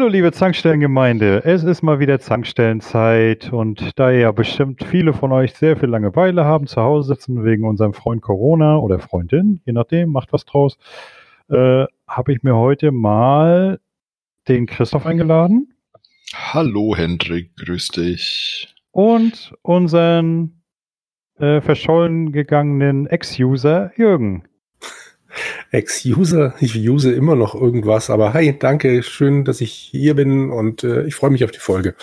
Hallo liebe Zankstellengemeinde, es ist mal wieder Zankstellenzeit und da ja bestimmt viele von euch sehr viel Langeweile haben, zu Hause sitzen wegen unserem Freund Corona oder Freundin, je nachdem, macht was draus, äh, habe ich mir heute mal den Christoph eingeladen. Hallo Hendrik, grüß dich. Und unseren äh, verschollen gegangenen Ex-User Jürgen. Ex-User, ich use immer noch irgendwas, aber hi, danke, schön, dass ich hier bin und äh, ich freue mich auf die Folge.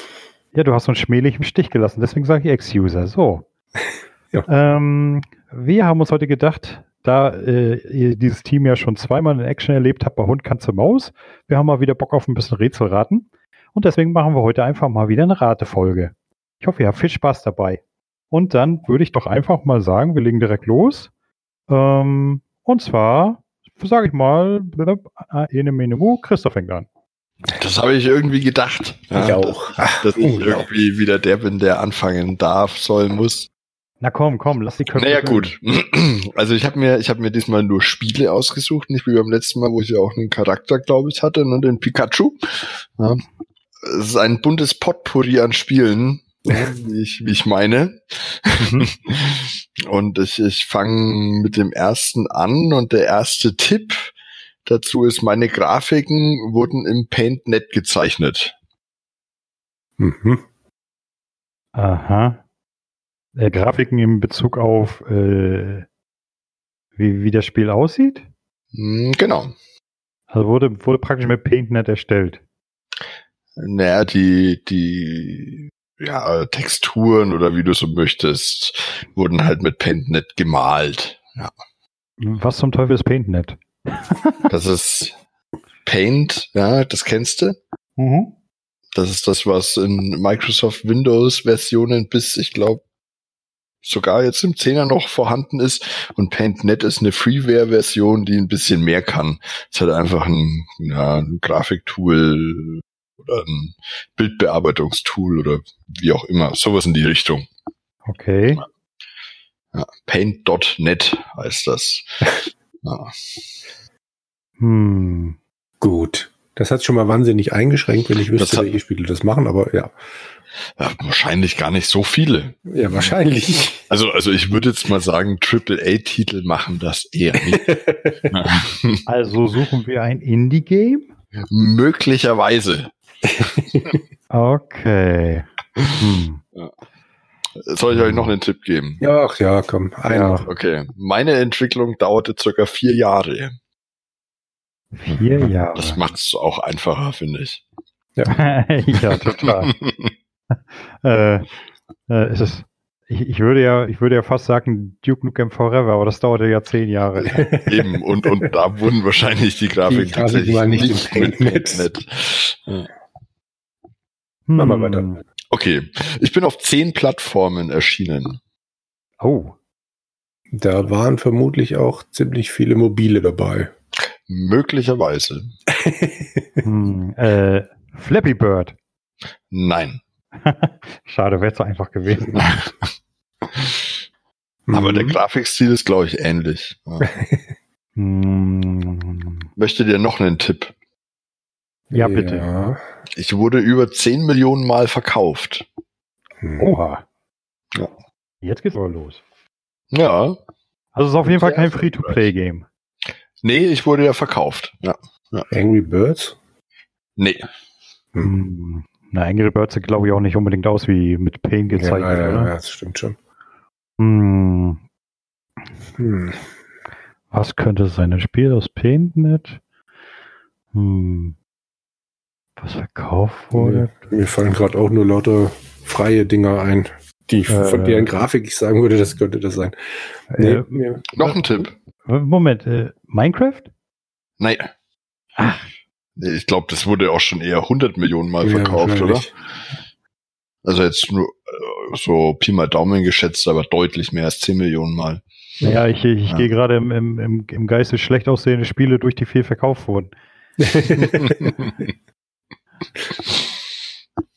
Ja, du hast uns schmählich im Stich gelassen, deswegen sage ich Ex-User. So. ja. ähm, wir haben uns heute gedacht, da äh, ihr dieses Team ja schon zweimal in Action erlebt habt bei Hund, Katze, Maus, wir haben mal wieder Bock auf ein bisschen Rätselraten und deswegen machen wir heute einfach mal wieder eine Ratefolge. Ich hoffe, ihr habt viel Spaß dabei. Und dann würde ich doch einfach mal sagen, wir legen direkt los. Ähm, und zwar, sage ich mal, eine Menemu, Christoph fängt an. Das habe ich irgendwie gedacht. Ja, ich auch. Dass, dass ich irgendwie wieder der bin, der anfangen darf, soll, muss. Na komm, komm, lass die Köpfe. Naja, gut. Also ich habe mir, ich habe mir diesmal nur Spiele ausgesucht, nicht wie beim letzten Mal, wo ich ja auch einen Charakter, glaube ich, hatte, ne, den Pikachu. Ja. Es ist ein buntes Potpourri an Spielen, ich, wie ich meine. Mhm. und ich, ich fange mit dem ersten an und der erste Tipp dazu ist, meine Grafiken wurden im PaintNet gezeichnet. Mhm. Aha. Äh, Grafiken in Bezug auf äh, wie, wie das Spiel aussieht? Hm, genau. Also wurde, wurde praktisch mit PaintNet erstellt. Naja, die, die ja, Texturen oder wie du so möchtest, wurden halt mit PaintNet gemalt. Ja. Was zum Teufel ist PaintNet? das ist Paint, ja, das kennst du. Mhm. Das ist das, was in Microsoft Windows Versionen bis, ich glaube, sogar jetzt im 10er noch vorhanden ist. Und PaintNet ist eine Freeware-Version, die ein bisschen mehr kann. Es hat einfach ein, ja, ein Grafiktool, oder ein Bildbearbeitungstool oder wie auch immer. Sowas in die Richtung. Okay. Ja, Paint.net heißt das. ja. Hm. Gut. Das hat schon mal wahnsinnig eingeschränkt, wenn ich wüsste, welche Spiele das machen, aber ja. ja. Wahrscheinlich gar nicht so viele. Ja, wahrscheinlich. Also, also ich würde jetzt mal sagen, AAA-Titel machen das eher nicht. also suchen wir ein Indie-Game? Möglicherweise. okay. Hm. Ja. Soll ich euch noch einen Tipp geben? Ja, ach ja, komm, einer. Ja, okay. Meine Entwicklung dauerte circa vier Jahre. Vier Jahre. Das macht es auch einfacher, finde ich. Ja, ja total. äh, äh, ist es, ich, ich, würde ja, ich würde ja fast sagen Duke Nukem Forever, aber das dauerte ja zehn Jahre. Eben, und, und da wurden wahrscheinlich die Grafiken tatsächlich nicht, nicht mit Paintnet. Ja. Machen wir weiter. Okay, ich bin auf zehn Plattformen erschienen. Oh. Da waren vermutlich auch ziemlich viele mobile dabei. Möglicherweise. hm, äh, Flappy Bird. Nein. Schade, wäre es so einfach gewesen. Aber mhm. der Grafikstil ist, glaube ich, ähnlich. Ja. Hm. Möchte dir noch einen Tipp? Ja, bitte. Ja. Ich wurde über 10 Millionen Mal verkauft. Hm. Oha. Ja. Jetzt geht's aber los. Ja. Also es ist auf jeden Fall kein Free-to-Play-Game. Nee, ich wurde ja verkauft. Ja. ja. Angry Birds? Nee. Hm. Na, Angry Birds sieht, glaube ich, auch nicht unbedingt aus wie mit Pain gezeichnet. Ja, ja, oder? ja das stimmt schon. Hm. Hm. Was könnte es sein? Ein Spiel aus Paintnet? Hm. Was verkauft wurde? Mir, fallen gerade auch nur lauter freie Dinger ein, die äh, von deren Grafik ich sagen würde, das könnte das sein. Nee, äh, noch ein Tipp. Moment, äh, Minecraft? Nein. Ach. Ich glaube, das wurde auch schon eher 100 Millionen Mal verkauft, ja, oder? Also jetzt nur äh, so Pi mal Daumen geschätzt, aber deutlich mehr als 10 Millionen Mal. Ja, ich, ich ja. gehe gerade im, im, im, im Geiste schlecht aussehende Spiele durch, die viel verkauft wurden.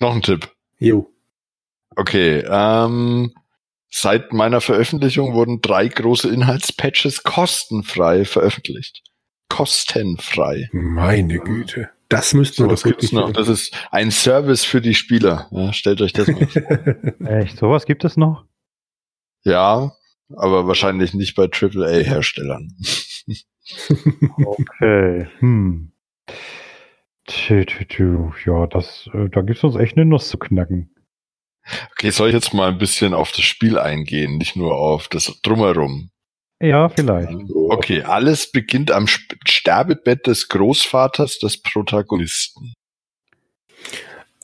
Noch ein Tipp. Jo. Okay, ähm, seit meiner Veröffentlichung wurden drei große Inhaltspatches kostenfrei veröffentlicht. kostenfrei. Meine Güte. Das müsste so, was gibt's noch. Das ist ein Service für die Spieler. Ja, stellt euch das mal vor. Echt, sowas gibt es noch? Ja, aber wahrscheinlich nicht bei AAA-Herstellern. okay. Hm. Tü, tü, tü. Ja, das, äh, da gibt's uns echt eine Nuss zu knacken. Okay, soll ich jetzt mal ein bisschen auf das Spiel eingehen, nicht nur auf das Drumherum? Ja, vielleicht. Okay, alles beginnt am Sterbebett des Großvaters des Protagonisten.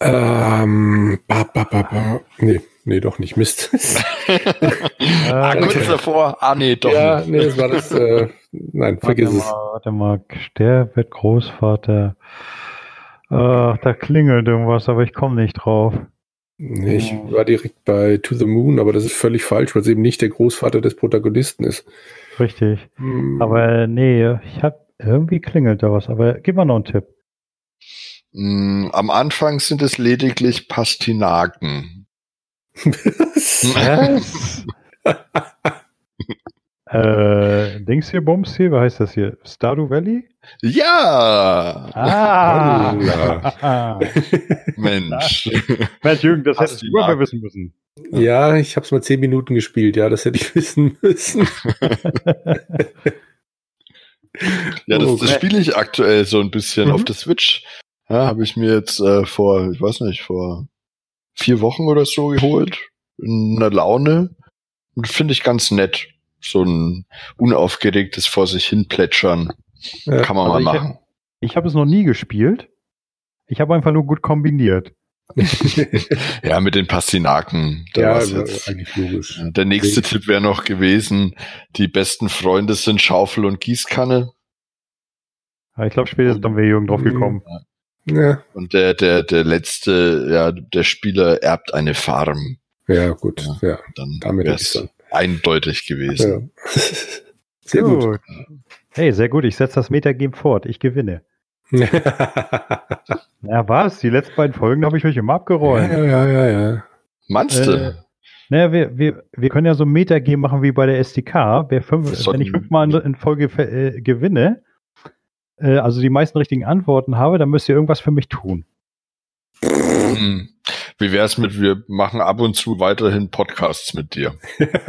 Ähm, ba, ba, ba, ba. Nee, nee, doch nicht. Mist. ah, kurz davor. Ah, nee, doch ja, nicht. nee, das war das. Äh, nein, vergiss warte es. Mal, warte mal, Sterbebett Großvater. Ach, da klingelt irgendwas, aber ich komme nicht drauf. Nee, ich war direkt bei To the Moon, aber das ist völlig falsch, weil es eben nicht der Großvater des Protagonisten ist. Richtig. Hm. Aber nee, ich hab irgendwie klingelt da was, aber gib mal noch einen Tipp. Mm, am Anfang sind es lediglich Pastinaken. Was? äh, Dings hier, Bums hier, wie heißt das hier? Stardew Valley? Ja! Ah! Mensch. Mensch, Jürgen, das hättest du mal wissen müssen. Ja, ich habe es mal zehn Minuten gespielt, ja, das hätte ich wissen müssen. ja, das, das spiele ich aktuell so ein bisschen mhm. auf der Switch. Ja, habe ich mir jetzt äh, vor, ich weiß nicht, vor vier Wochen oder so geholt. In einer Laune. Und finde ich ganz nett. So ein unaufgeregtes vor sich hin plätschern. Ja, Kann man mal ich machen. Ich habe es noch nie gespielt. Ich habe einfach nur gut kombiniert. ja, mit den Pastinaken. ja, jetzt, eigentlich logisch. Der nächste ich. Tipp wäre noch gewesen, die besten Freunde sind Schaufel und Gießkanne. Ja, ich glaube, spätestens dann wäre Jürgen drauf gekommen. Ja. Und der, der, der letzte, ja, der Spieler erbt eine Farm. Ja, gut. Ja, ja. dann wäre es eindeutig gewesen. Ja. Sehr gut. gut. Hey, sehr gut. Ich setze das Metagame fort. Ich gewinne. ja, was? Die letzten beiden Folgen habe ich euch immer abgeräumt. Ja, ja, ja, ja. Meinst du? Äh, naja, wir, wir, wir können ja so ein Metagame machen wie bei der SDK. Wer fünf, wenn ich fünfmal in, in Folge äh, gewinne, äh, also die meisten richtigen Antworten habe, dann müsst ihr irgendwas für mich tun. Hm. Wie wäre es mit, wir machen ab und zu weiterhin Podcasts mit dir.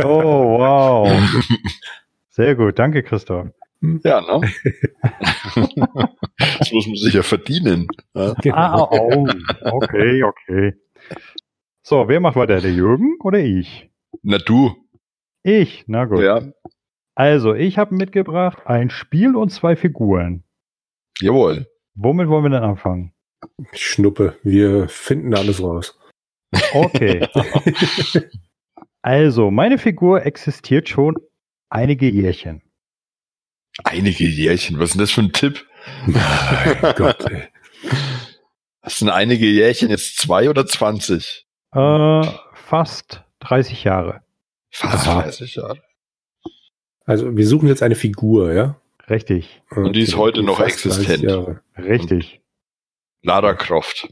Oh, wow. Sehr gut, danke Christoph. Ja, ne? das muss man sich ja verdienen. Ja? Ah, oh, okay, okay. So, wer macht weiter, der Jürgen oder ich? Na du. Ich, na gut. Ja. Also, ich habe mitgebracht ein Spiel und zwei Figuren. Jawohl. Womit wollen wir denn anfangen? Schnuppe, wir finden alles raus. Okay. also, meine Figur existiert schon einige Jährchen. Einige Jährchen, was ist denn das für ein Tipp? Mein Gott, ey. Was sind einige Jährchen jetzt zwei oder zwanzig? Äh, fast 30 Jahre. Fast Aha. 30 Jahre. Also wir suchen jetzt eine Figur, ja? Richtig. Und die ist heute noch existent. Richtig. Lara Croft.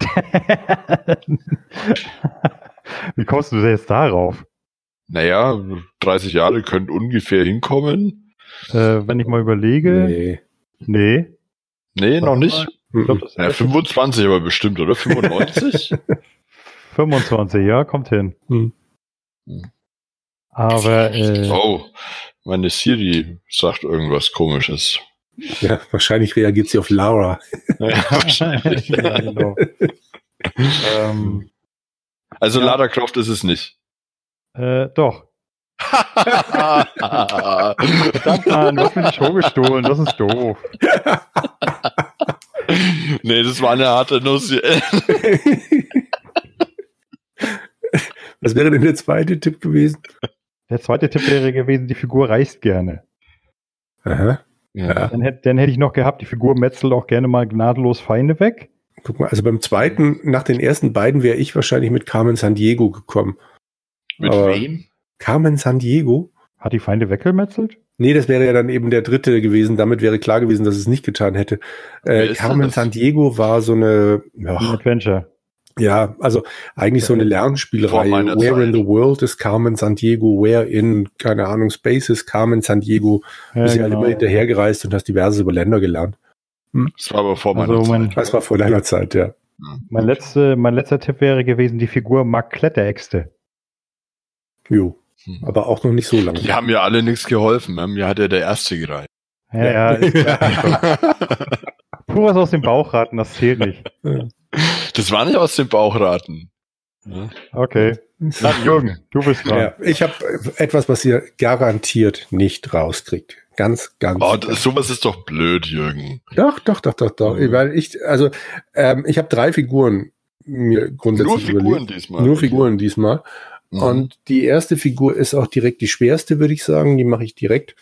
Wie kommst du jetzt darauf? Naja, 30 Jahre könnte ungefähr hinkommen. Äh, wenn ich mal überlege. Nee. Nee. Nee, noch nicht. Ich glaub, ja, 25 aber bestimmt, oder? 95? 25, ja, kommt hin. Hm. Aber. Äh, oh, meine Siri sagt irgendwas komisches. Ja, wahrscheinlich reagiert sie auf Laura. Ja, wahrscheinlich. ja, genau. ähm, also ja. Lara Croft ist es nicht. Äh, doch. Verdammt, Mann, du hast mir die Show gestohlen, das ist doof. nee, das war eine harte Nuss. Was wäre denn der zweite Tipp gewesen? Der zweite Tipp wäre gewesen, die Figur reist gerne. Aha. Ja. Dann, hätte, dann hätte ich noch gehabt, die Figur metzelt auch gerne mal gnadenlos Feinde weg. Guck mal, also beim zweiten, nach den ersten beiden wäre ich wahrscheinlich mit Carmen San Diego gekommen. Mit Aber wem? Carmen San Diego. Hat die Feinde weggemetzelt? Nee, das wäre ja dann eben der dritte gewesen. Damit wäre klar gewesen, dass es nicht getan hätte. Äh, Carmen San Diego war so eine ja, Adventure. Ja, also eigentlich so eine Lernspielreihe. Where in the world is Carmen San Diego? Where in, keine Ahnung, Space is Carmen San Diego? Ja, bist genau. halt immer hinterhergereist und hast diverse über Länder gelernt. Hm? Das war aber vor meiner also mein, Zeit. Das war vor deiner Zeit, ja. Mein, letzte, mein letzter Tipp wäre gewesen, die Figur Mark Kletteräxte. Jo. Hm. Aber auch noch nicht so lange. Die haben ja alle nichts geholfen. Mir hat ja der erste gereicht. Ja, ja, ist klar. Pur was aus dem Bauch raten, das zählt nicht. Das war nicht aus dem Bauch raten. Okay. Na, Jürgen, du bist dran. Ja, ich habe etwas, was ihr garantiert nicht rauskriegt. Ganz, ganz. Oh, das, sowas ist doch blöd, Jürgen. Doch, doch, doch, doch, doch. Mhm. Weil ich, also, ähm, ich habe drei Figuren mir grundsätzlich Nur Figuren überlegt. diesmal. Nur Figuren diesmal. Mhm. Und die erste Figur ist auch direkt die schwerste, würde ich sagen. Die mache ich direkt.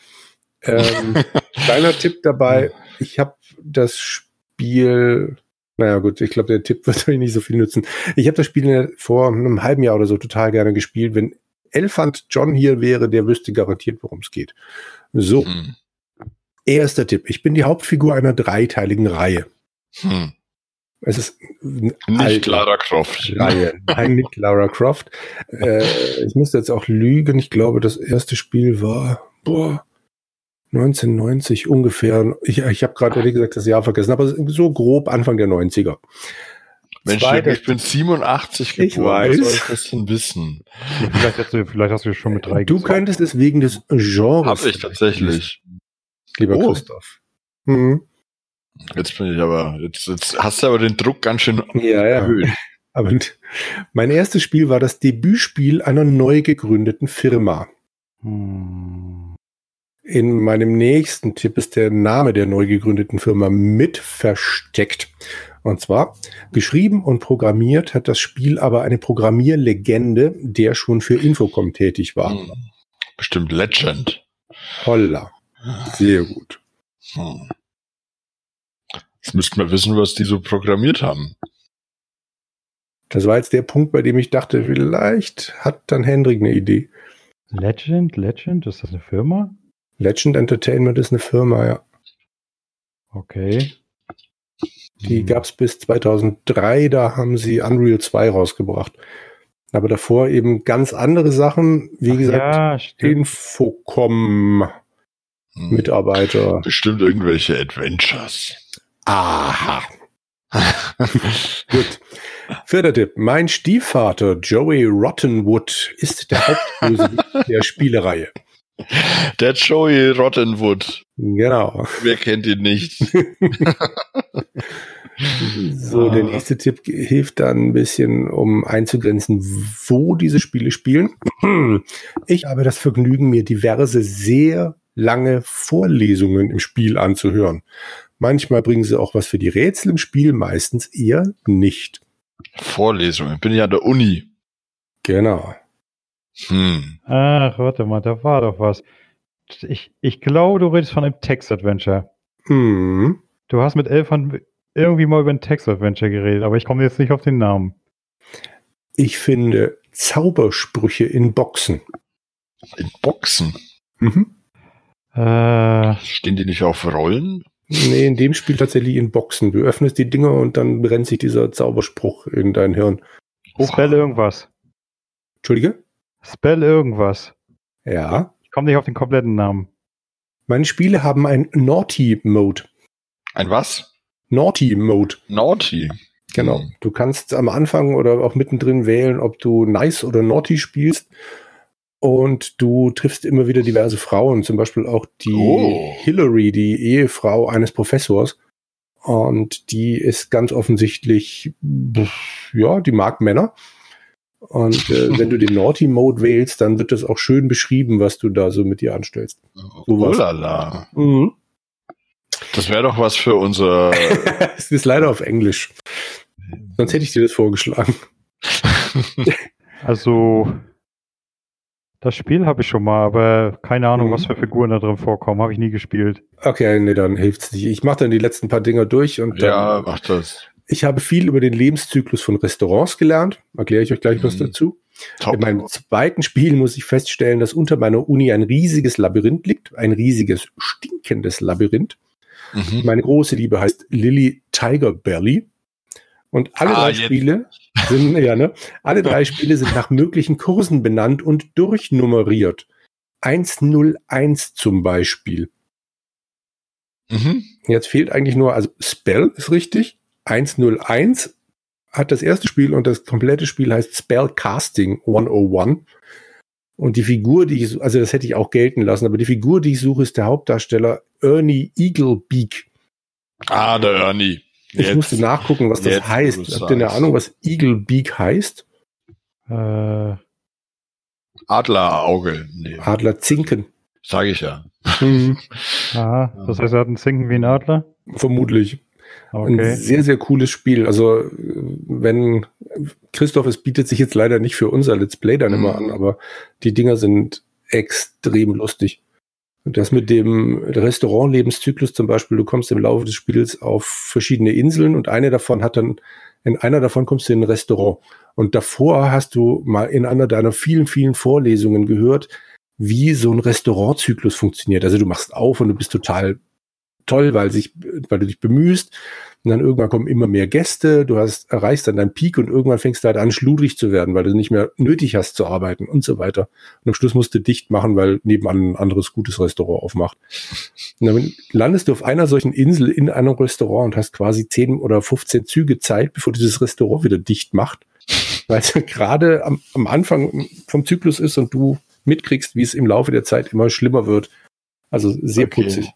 Ähm, kleiner Tipp dabei. Ich habe das Spiel naja, gut, ich glaube, der Tipp wird euch nicht so viel nützen. Ich habe das Spiel vor einem halben Jahr oder so total gerne gespielt. Wenn Elfant John hier wäre, der wüsste garantiert, worum es geht. So. Hm. Erster Tipp. Ich bin die Hauptfigur einer dreiteiligen Reihe. Hm. Es ist nicht Lara Croft. Reihe. Nein, nicht Lara Croft. Äh, ich müsste jetzt auch lügen. Ich glaube, das erste Spiel war, boah, 1990 ungefähr. Ich, ich habe gerade ehrlich gesagt das Jahr vergessen, aber so grob Anfang der 90er. Mensch, Zweite, ich bin 87 geboren. Ich weiß. Was soll ich das denn wissen? vielleicht, hast du, vielleicht hast du schon mit drei Du gesagt. könntest es wegen des Genres. Hab ich tatsächlich. Lieber oh. Christoph. Mhm. Jetzt bin ich aber, jetzt, jetzt hast du aber den Druck ganz schön ja, ja. erhöht. Aber mein erstes Spiel war das Debütspiel einer neu gegründeten Firma. Hm. In meinem nächsten Tipp ist der Name der neu gegründeten Firma mit versteckt. Und zwar geschrieben und programmiert hat das Spiel aber eine Programmierlegende, der schon für Infocom tätig war. Hm. Bestimmt Legend. Holla. Sehr gut. Hm. Jetzt müssten wir wissen, was die so programmiert haben. Das war jetzt der Punkt, bei dem ich dachte, vielleicht hat dann Hendrik eine Idee. Legend, Legend, ist das eine Firma? Legend Entertainment ist eine Firma, ja. Okay. Die hm. gab es bis 2003, da haben sie Unreal 2 rausgebracht. Aber davor eben ganz andere Sachen, wie Ach gesagt, ja, Infocom hm. Mitarbeiter. Bestimmt irgendwelche Adventures. Aha. Gut. Vierter Tipp. Mein Stiefvater Joey Rottenwood ist der Hauptbösewicht der Spielereihe. Der Joey Rottenwood. Genau. Wer kennt ihn nicht? so, der nächste Tipp hilft dann ein bisschen, um einzugrenzen, wo diese Spiele spielen. Ich habe das Vergnügen, mir diverse sehr lange Vorlesungen im Spiel anzuhören. Manchmal bringen sie auch was für die Rätsel im Spiel, meistens eher nicht. Vorlesungen, bin ich an der Uni. Genau. Hm. Ach, warte mal, da war doch was. Ich, ich glaube, du redest von einem Text-Adventure. Hm. Du hast mit Elfern irgendwie mal über ein Text-Adventure geredet, aber ich komme jetzt nicht auf den Namen. Ich finde Zaubersprüche in Boxen. In Boxen? Mhm. Äh, Stehen die nicht auf Rollen? Nee, in dem Spiel tatsächlich in Boxen. Du öffnest die Dinger und dann brennt sich dieser Zauberspruch in dein Hirn. Spell irgendwas. Entschuldige? Spell irgendwas. Ja. Ich komme nicht auf den kompletten Namen. Meine Spiele haben ein Naughty Mode. Ein was? Naughty Mode. Naughty. Genau. Hm. Du kannst am Anfang oder auch mittendrin wählen, ob du Nice oder Naughty spielst. Und du triffst immer wieder diverse Frauen, zum Beispiel auch die oh. Hillary, die Ehefrau eines Professors. Und die ist ganz offensichtlich, ja, die mag Männer. Und äh, wenn du den Naughty Mode wählst, dann wird das auch schön beschrieben, was du da so mit dir anstellst. So lala. Mhm. Das wäre doch was für unser. es ist leider auf Englisch. Sonst hätte ich dir das vorgeschlagen. also, das Spiel habe ich schon mal, aber keine Ahnung, mhm. was für Figuren da drin vorkommen. Habe ich nie gespielt. Okay, nee, dann hilft's nicht. Ich mache dann die letzten paar Dinger durch und dann. Ja, mach das. Ich habe viel über den Lebenszyklus von Restaurants gelernt. Erkläre ich euch gleich mhm. was dazu. Top. In meinem zweiten Spiel muss ich feststellen, dass unter meiner Uni ein riesiges Labyrinth liegt. Ein riesiges, stinkendes Labyrinth. Mhm. Meine große Liebe heißt Lily Tiger Belly. Und alle ah, drei jetzt. Spiele sind, ja, ne? Alle drei Spiele sind nach möglichen Kursen benannt und durchnummeriert. 101 zum Beispiel. Mhm. Jetzt fehlt eigentlich nur, also Spell ist richtig. 101 hat das erste Spiel und das komplette Spiel heißt Spellcasting 101. Und die Figur, die ich, also das hätte ich auch gelten lassen, aber die Figur, die ich suche, ist der Hauptdarsteller Ernie Eaglebeak. Ah, der Ernie. Ich jetzt, musste nachgucken, was das heißt. Habt ihr eine Ahnung, was Eaglebeak heißt? Äh, Adlerauge. Nee. Adlerzinken. Sage ich ja. Mhm. Aha, das heißt, er hat einen Zinken wie ein Adler? Vermutlich. Okay. Ein sehr, sehr cooles Spiel. Also, wenn Christoph, es bietet sich jetzt leider nicht für unser Let's Play dann immer mhm. an, aber die Dinger sind extrem lustig. Und das mit dem Restaurant-Lebenszyklus zum Beispiel, du kommst im Laufe des Spiels auf verschiedene Inseln und eine davon hat dann, in einer davon kommst du in ein Restaurant. Und davor hast du mal in einer deiner vielen, vielen Vorlesungen gehört, wie so ein Restaurantzyklus funktioniert. Also du machst auf und du bist total toll, weil sich, weil du dich bemühst. Und dann irgendwann kommen immer mehr Gäste, du hast, erreichst dann deinen Peak und irgendwann fängst du halt an, schludrig zu werden, weil du nicht mehr nötig hast zu arbeiten und so weiter. Und am Schluss musst du dicht machen, weil nebenan ein anderes gutes Restaurant aufmacht. Und dann landest du auf einer solchen Insel in einem Restaurant und hast quasi 10 oder 15 Züge Zeit, bevor dieses Restaurant wieder dicht macht. Weil es gerade am, am Anfang vom Zyklus ist und du mitkriegst, wie es im Laufe der Zeit immer schlimmer wird. Also sehr okay. putzig.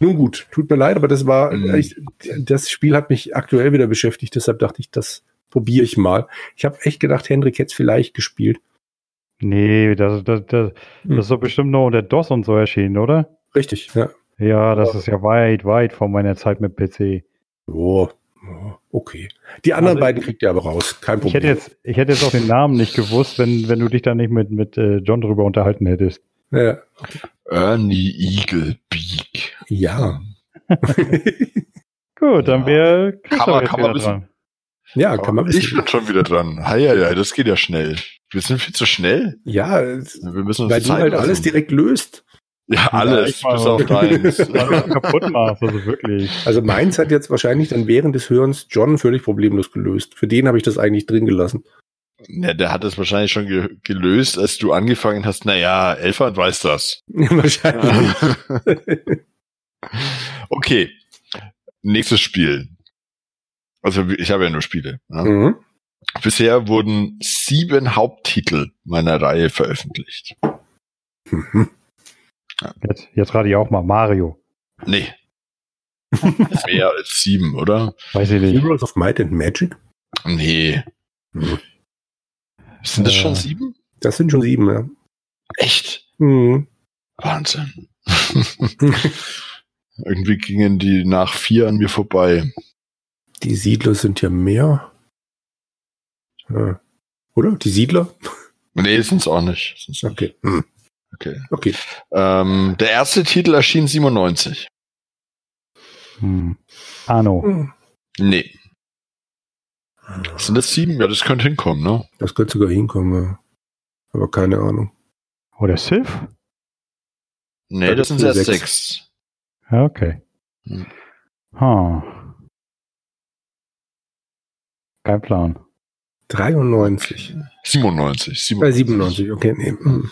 Nun gut, tut mir leid, aber das war, mhm. ich, das Spiel hat mich aktuell wieder beschäftigt, deshalb dachte ich, das probiere ich mal. Ich habe echt gedacht, Hendrik hätte es vielleicht gespielt. Nee, das, das, das, hm. das ist doch bestimmt nur unter DOS und so erschienen, oder? Richtig, ja. Ja, das ist ja weit, weit vor meiner Zeit mit PC. Oh, okay. Die anderen also, beiden kriegt ihr aber raus, kein Problem. Ich hätte, jetzt, ich hätte jetzt auch den Namen nicht gewusst, wenn, wenn du dich da nicht mit, mit äh, John drüber unterhalten hättest. Ja. Ernie Eagle Beak. Ja. Gut, dann wäre kann man, kann man dran. Ja, kann man Ich bin schon wieder dran. Hei, hei, das geht ja schnell. Wir sind viel zu schnell. Ja, wir müssen uns weil du halt lassen. alles direkt löst. Ja, alles, bis auf deins. kaputt machst, also wirklich. Also meins hat jetzt wahrscheinlich dann während des Hörens John völlig problemlos gelöst. Für den habe ich das eigentlich drin gelassen. Ja, der hat es wahrscheinlich schon ge gelöst, als du angefangen hast. Naja, Elfert weiß das. wahrscheinlich. Okay. Nächstes Spiel. Also ich habe ja nur Spiele. Ne? Mhm. Bisher wurden sieben Haupttitel meiner Reihe veröffentlicht. Mhm. Jetzt, jetzt rate ich auch mal Mario. Nee. Mehr als sieben, oder? Weiß ich nicht. Heroes of Might and Magic? Nee. Hm. Sind das äh, schon sieben? Das sind schon sieben, ja. Echt? Mhm. Wahnsinn. Irgendwie gingen die nach vier an mir vorbei. Die Siedler sind ja mehr. Ja. Oder? Die Siedler? Nee, sind es auch nicht. Sind's okay. Hm. Okay. Okay. Ähm, der erste Titel erschien 97. Hm. Arno. Hm. Nee. Sind das sieben? Ja, das könnte hinkommen, ne? Das könnte sogar hinkommen, ja. Aber keine Ahnung. Oder Sith? Nee, das, das sind erst sechs. sechs. Ja, okay. Hm. Huh. Kein Plan. 93. 97. 97, Bei 97 okay. Nee. Hm.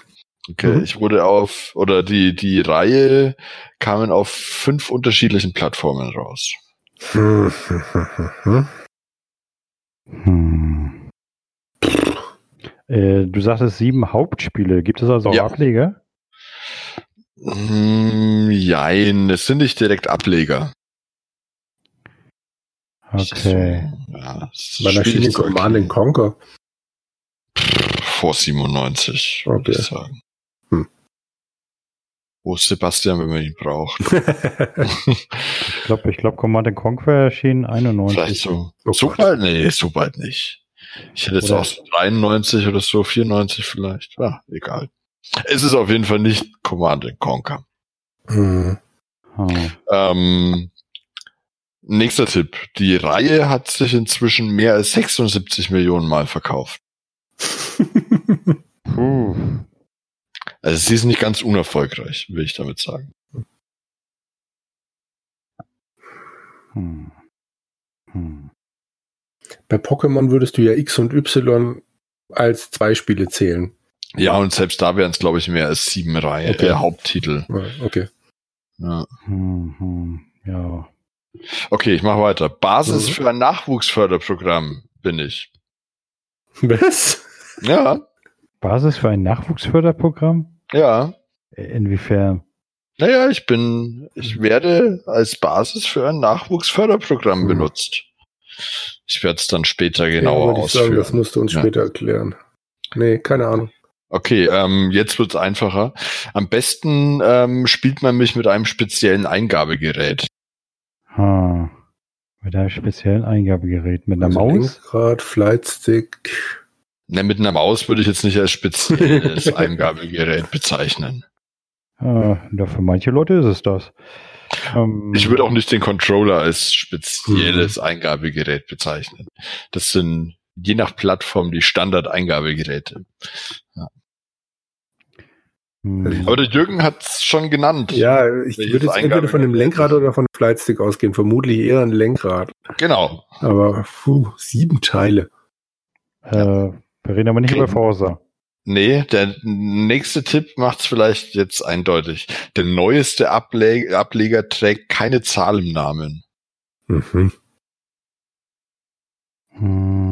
Okay, mhm. ich wurde auf, oder die, die Reihe kamen auf fünf unterschiedlichen Plattformen raus. Hm. Äh, du sagtest sieben Hauptspiele. Gibt es also auch ja. Ableger? Mm, jein, es sind nicht direkt Ableger. Okay. So, ja, Wann erschien Command Conquer? Vor 97, okay. würde ich sagen. Hm. Wo ist Sebastian, wenn man ihn braucht? ich glaube, ich glaub, Command Conquer erschien 91. Vielleicht so. Oh so bald? Nee, so bald nicht. Ich hätte jetzt oder auch so 93 oder so, 94 vielleicht. Ja, egal. Es ist auf jeden Fall nicht Command Conquer. Mhm. Hm. Ähm, nächster Tipp. Die Reihe hat sich inzwischen mehr als 76 Millionen Mal verkauft. Puh. Also sie ist nicht ganz unerfolgreich, will ich damit sagen. Hm. Hm. bei Pokémon würdest du ja X und Y als zwei Spiele zählen. Ja, und selbst da wären es, glaube ich, mehr als sieben Reihe, okay. äh, Haupttitel. Okay. Ja. Mhm, ja. Okay, ich mache weiter. Basis mhm. für ein Nachwuchsförderprogramm bin ich. Was? Ja. Basis für ein Nachwuchsförderprogramm? Ja. Inwiefern? Naja, ich bin, ich werde als Basis für ein Nachwuchsförderprogramm mhm. benutzt. Ich werde es dann später genauer ja, ausführen. Sagen, das musst du uns ja. später erklären. Nee, keine Ahnung. Okay, ähm, jetzt wird's einfacher. Am besten ähm, spielt man mich mit einem speziellen Eingabegerät. Ha. Mit einem speziellen Eingabegerät. Mit einer also Maus? Lenkrad, Flightstick. Ne, mit einer Maus würde ich jetzt nicht als spezielles Eingabegerät bezeichnen. Ah, ja, für manche Leute ist es das. Ähm, ich würde auch nicht den Controller als spezielles mhm. Eingabegerät bezeichnen. Das sind je nach Plattform die Standard-Eingabegeräte. Ja. Hm. Aber der Jürgen hat es schon genannt. Ja, ich würde jetzt entweder von dem Lenkrad oder von dem Flightstick ausgehen. Vermutlich eher ein Lenkrad. Genau. Aber puh, sieben Teile. Äh, wir reden aber nicht okay. über Forza. Nee, der nächste Tipp macht's vielleicht jetzt eindeutig. Der neueste Ableg Ableger trägt keine Zahl im Namen. Mhm. Hm.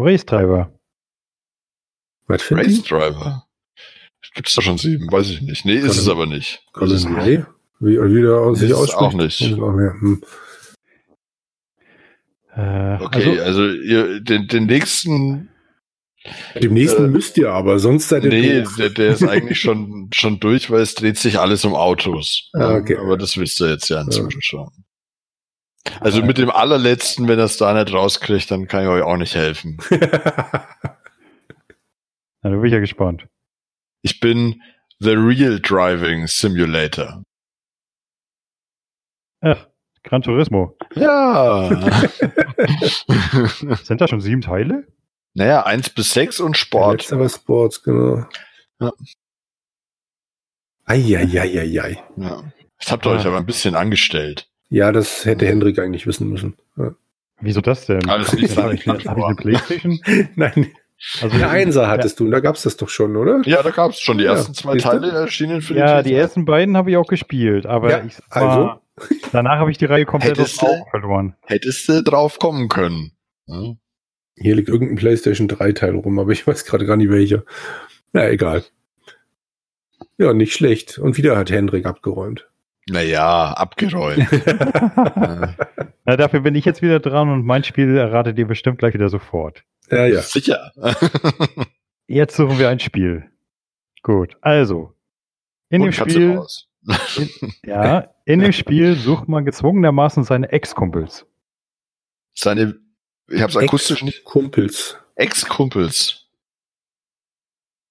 Race Driver. Was für Race Driver. Gibt's da schon sieben? Weiß ich nicht. Nee, ist es aber nicht. Colin Ray? Wie wieder aus sich ausspricht? auch nicht. Hm. Äh, okay, also, also ihr, den, den nächsten dem nächsten äh, müsst ihr aber, sonst seid ihr Nee, der, der, ist eigentlich schon, schon durch, weil es dreht sich alles um Autos. Ah, okay. Aber das wisst ihr jetzt ja inzwischen ja. schon. Also mit dem allerletzten, wenn er es da nicht rauskriegt, dann kann ich euch auch nicht helfen. Na, da bin ich ja gespannt. Ich bin The Real Driving Simulator. Ach, Gran Turismo. Ja. Sind da schon sieben Teile? Naja, eins bis sechs und Sport. Jetzt aber Sports, genau. Ja. Eieieiei. Ja. Das habt ihr ah. euch aber ein bisschen angestellt. Ja, das hätte Hendrik eigentlich wissen müssen. Ja. Wieso das denn? Alles nicht Habe ich, hab ich eine Playstation? Nein. Also eine Einser hattest ja. du, da gab's das doch schon, oder? Ja, da gab's schon. Die ja, ersten zwei Teile erschienen für die Ja, die ersten beiden habe ich auch gespielt, aber ja, ich war, also? danach habe ich die Reihe komplett hättest aus verloren. Hättest du drauf kommen können. Ja. Hier liegt irgendein PlayStation 3 Teil rum, aber ich weiß gerade gar nicht welcher. Na, egal. Ja, nicht schlecht. Und wieder hat Hendrik abgeräumt. Naja, abgeräumt. Na, dafür bin ich jetzt wieder dran und mein Spiel erratet ihr bestimmt gleich wieder sofort. Ja, ja. Sicher. jetzt suchen wir ein Spiel. Gut, also. In und dem Spiel. In, ja, in dem Spiel sucht man gezwungenermaßen seine Ex-Kumpels. Seine ich habe es akustisch nicht. Kumpels. Ex-Kumpels.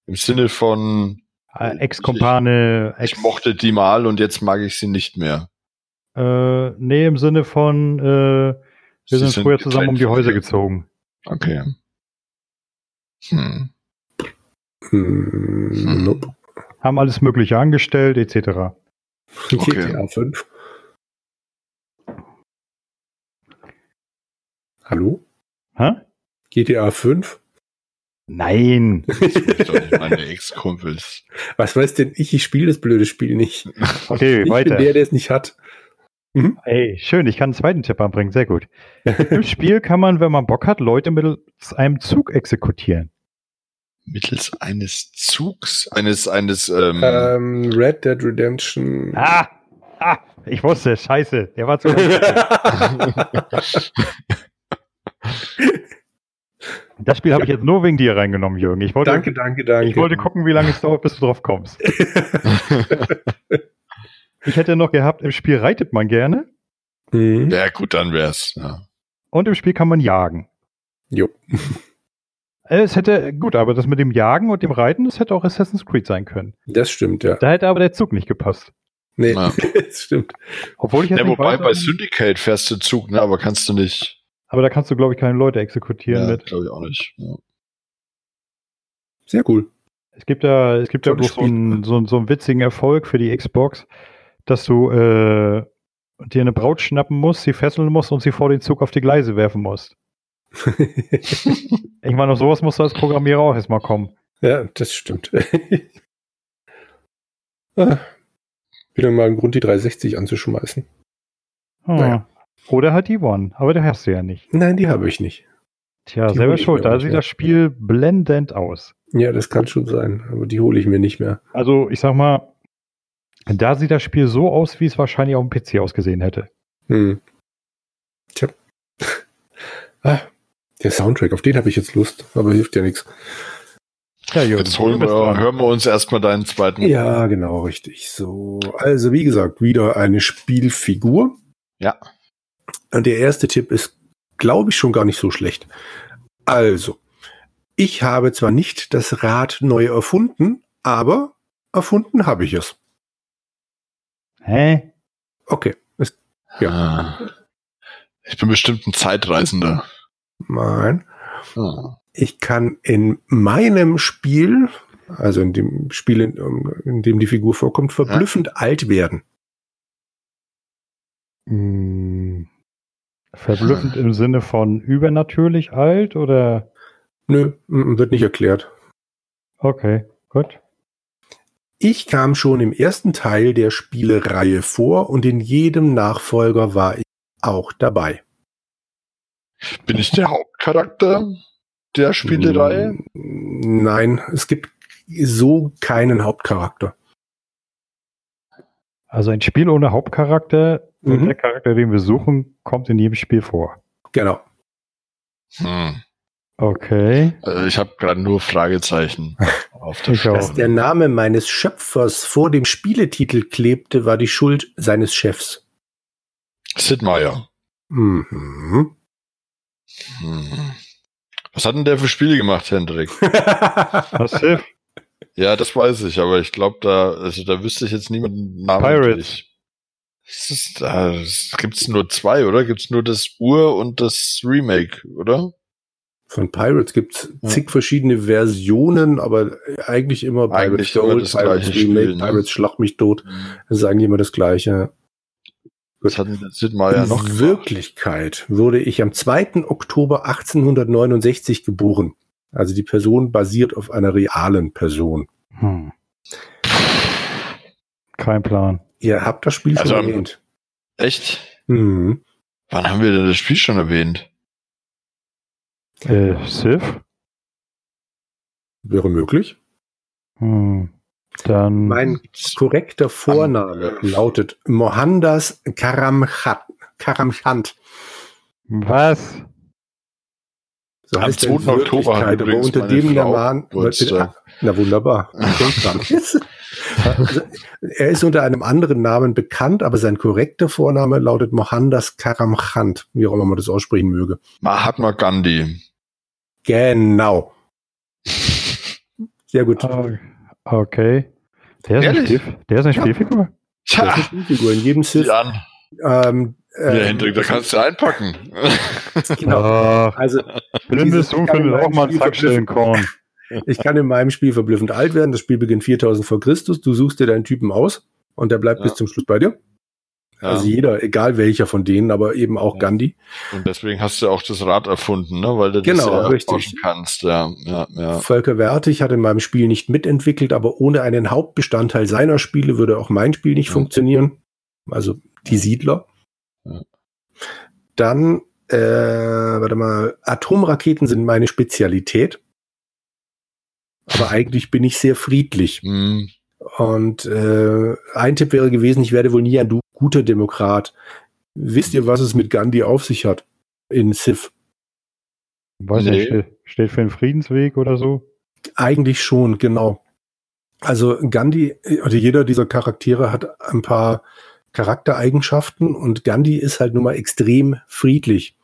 Im Sinne von äh, Ex-Kumpane. Ich, ich, mochte die mal und jetzt mag ich sie nicht mehr. Äh, nee, im Sinne von äh, wir sie sind, sind früher zusammen um die Häuser gezogen. Okay. Hm. Hm. Nope. Haben alles Mögliche angestellt, etc. Okay. GTA 5. Hallo? Hä? GTA 5? Nein. meine Ex-Kumpels. Was weiß denn ich? Ich spiele das blöde Spiel nicht. Okay, ich weiter. bin der, der es nicht hat. Mhm. Ey, schön, ich kann einen zweiten Tipp anbringen, sehr gut. Im Spiel kann man, wenn man Bock hat, Leute mittels einem Zug exekutieren. Mittels eines Zugs? Eines, eines, ähm, ähm Red Dead Redemption. Ah! Ah! Ich wusste, scheiße, der war zu. Das Spiel habe ich jetzt nur wegen dir reingenommen, Jürgen. Ich wollte, danke, danke, danke. Ich wollte gucken, wie lange es dauert, bis du drauf kommst. ich hätte noch gehabt, im Spiel reitet man gerne. Mhm. Ja, gut, dann wär's. Ja. Und im Spiel kann man jagen. Jo. Es hätte, gut, aber das mit dem Jagen und dem Reiten, das hätte auch Assassin's Creed sein können. Das stimmt, ja. Da hätte aber der Zug nicht gepasst. Nee, ja. das stimmt. Obwohl ich jetzt ja, wobei bei Syndicate fährst du Zug, ne, aber kannst du nicht. Aber da kannst du, glaube ich, keine Leute exekutieren ja, mit. glaube ich auch nicht. Ja. Sehr cool. Es gibt ja, es gibt ja bloß so einen, so, so einen witzigen Erfolg für die Xbox, dass du äh, dir eine Braut schnappen musst, sie fesseln musst und sie vor den Zug auf die Gleise werfen musst. ich meine, auf sowas musst du als Programmierer auch erstmal kommen. Ja, das stimmt. ah, wieder mal ein Grund, die 360 anzuschmeißen. Hm. Naja. Oder halt die One, aber die hast du ja nicht. Nein, die habe ich nicht. Tja, die selber schuld. Da sieht mehr. das Spiel blendend aus. Ja, das kann schon sein, aber die hole ich mir nicht mehr. Also, ich sag mal, da sieht das Spiel so aus, wie es wahrscheinlich auf dem PC ausgesehen hätte. Hm. Tja. ah, der Soundtrack, auf den habe ich jetzt Lust, aber hilft ja nichts. Ja, Jürgen, jetzt holen wir, hören wir uns erstmal deinen zweiten. Ja, genau, richtig. So, also wie gesagt, wieder eine Spielfigur. Ja. Der erste Tipp ist, glaube ich, schon gar nicht so schlecht. Also, ich habe zwar nicht das Rad neu erfunden, aber erfunden habe ich es. Hä? Okay. Ist, ja. Ah. Ich bin bestimmt ein Zeitreisender. Nein. Ah. Ich kann in meinem Spiel, also in dem Spiel, in, in dem die Figur vorkommt, verblüffend ja. alt werden. Hm. Verblüffend im Sinne von übernatürlich alt oder? Nö, wird nicht erklärt. Okay, gut. Ich kam schon im ersten Teil der Spielereihe vor und in jedem Nachfolger war ich auch dabei. Bin ich der Hauptcharakter der Spielereihe? Nein, es gibt so keinen Hauptcharakter. Also ein Spiel ohne Hauptcharakter mhm. und der Charakter, den wir suchen, kommt in jedem Spiel vor. Genau. Hm. Okay. Also ich habe gerade nur Fragezeichen auf der Dass der Name meines Schöpfers vor dem Spieletitel klebte, war die Schuld seines Chefs. Sid Meier. Mhm. Hm. Was hat denn der für Spiele gemacht, Hendrik? Was? Ja, das weiß ich, aber ich glaube, da, also da wüsste ich jetzt niemanden Namen. Pirates. Es ist, da gibt's nur zwei, oder? Gibt's nur das Ur und das Remake, oder? Von Pirates gibt's ja. zig verschiedene Versionen, aber eigentlich immer Pirates Gold, Pirates Remake, Spiel, ne? Pirates Schlag mich tot. Mhm. Das ist eigentlich immer das Gleiche. Das hat Sid Meier noch. In Wirklichkeit wurde ich am 2. Oktober 1869 geboren. Also die Person basiert auf einer realen Person. Hm. Kein Plan. Ihr habt das Spiel also, schon erwähnt. Echt? Mhm. Wann haben wir denn das Spiel schon erwähnt? Äh, Civ? Wäre möglich. Hm. Dann mein korrekter Vorname lautet Mohandas Karamchat. Karamchand. Was? So Am heißt 2. Oktober hat aber unter dem Namen. Na wunderbar. er ist unter einem anderen Namen bekannt, aber sein korrekter Vorname lautet Mohandas Karamchand, wie auch immer man das aussprechen möge. Mahatma Gandhi. Genau. Sehr gut. Okay. Der ist, ein, Spiel, der ist eine ja. Spielfigur? Tja. Der ist eine Spielfigur. In jedem Sith. Ähm, ja, ähm, Hendrik, da kannst du einpacken. genau. Also, Blindes Du findet auch mal einen Zackstellenkorn. Ich kann in meinem Spiel verblüffend alt werden. Das Spiel beginnt 4000 vor Christus. Du suchst dir deinen Typen aus und der bleibt ja. bis zum Schluss bei dir. Ja. Also jeder, egal welcher von denen, aber eben auch ja. Gandhi. Und deswegen hast du auch das Rad erfunden, ne? weil du genau, das ja richtig. kannst. Ja, ja, ja. Volker Wertig hat in meinem Spiel nicht mitentwickelt, aber ohne einen Hauptbestandteil seiner Spiele würde auch mein Spiel nicht funktionieren. Also die Siedler. Dann, äh, warte mal, Atomraketen sind meine Spezialität. Aber eigentlich bin ich sehr friedlich. Mhm. Und äh, ein Tipp wäre gewesen, ich werde wohl nie ein guter Demokrat. Wisst ihr, was es mit Gandhi auf sich hat in Civ? Weiß nee. nicht, steht für den Friedensweg oder so? Eigentlich schon, genau. Also Gandhi, oder jeder dieser Charaktere hat ein paar Charaktereigenschaften und Gandhi ist halt nun mal extrem friedlich.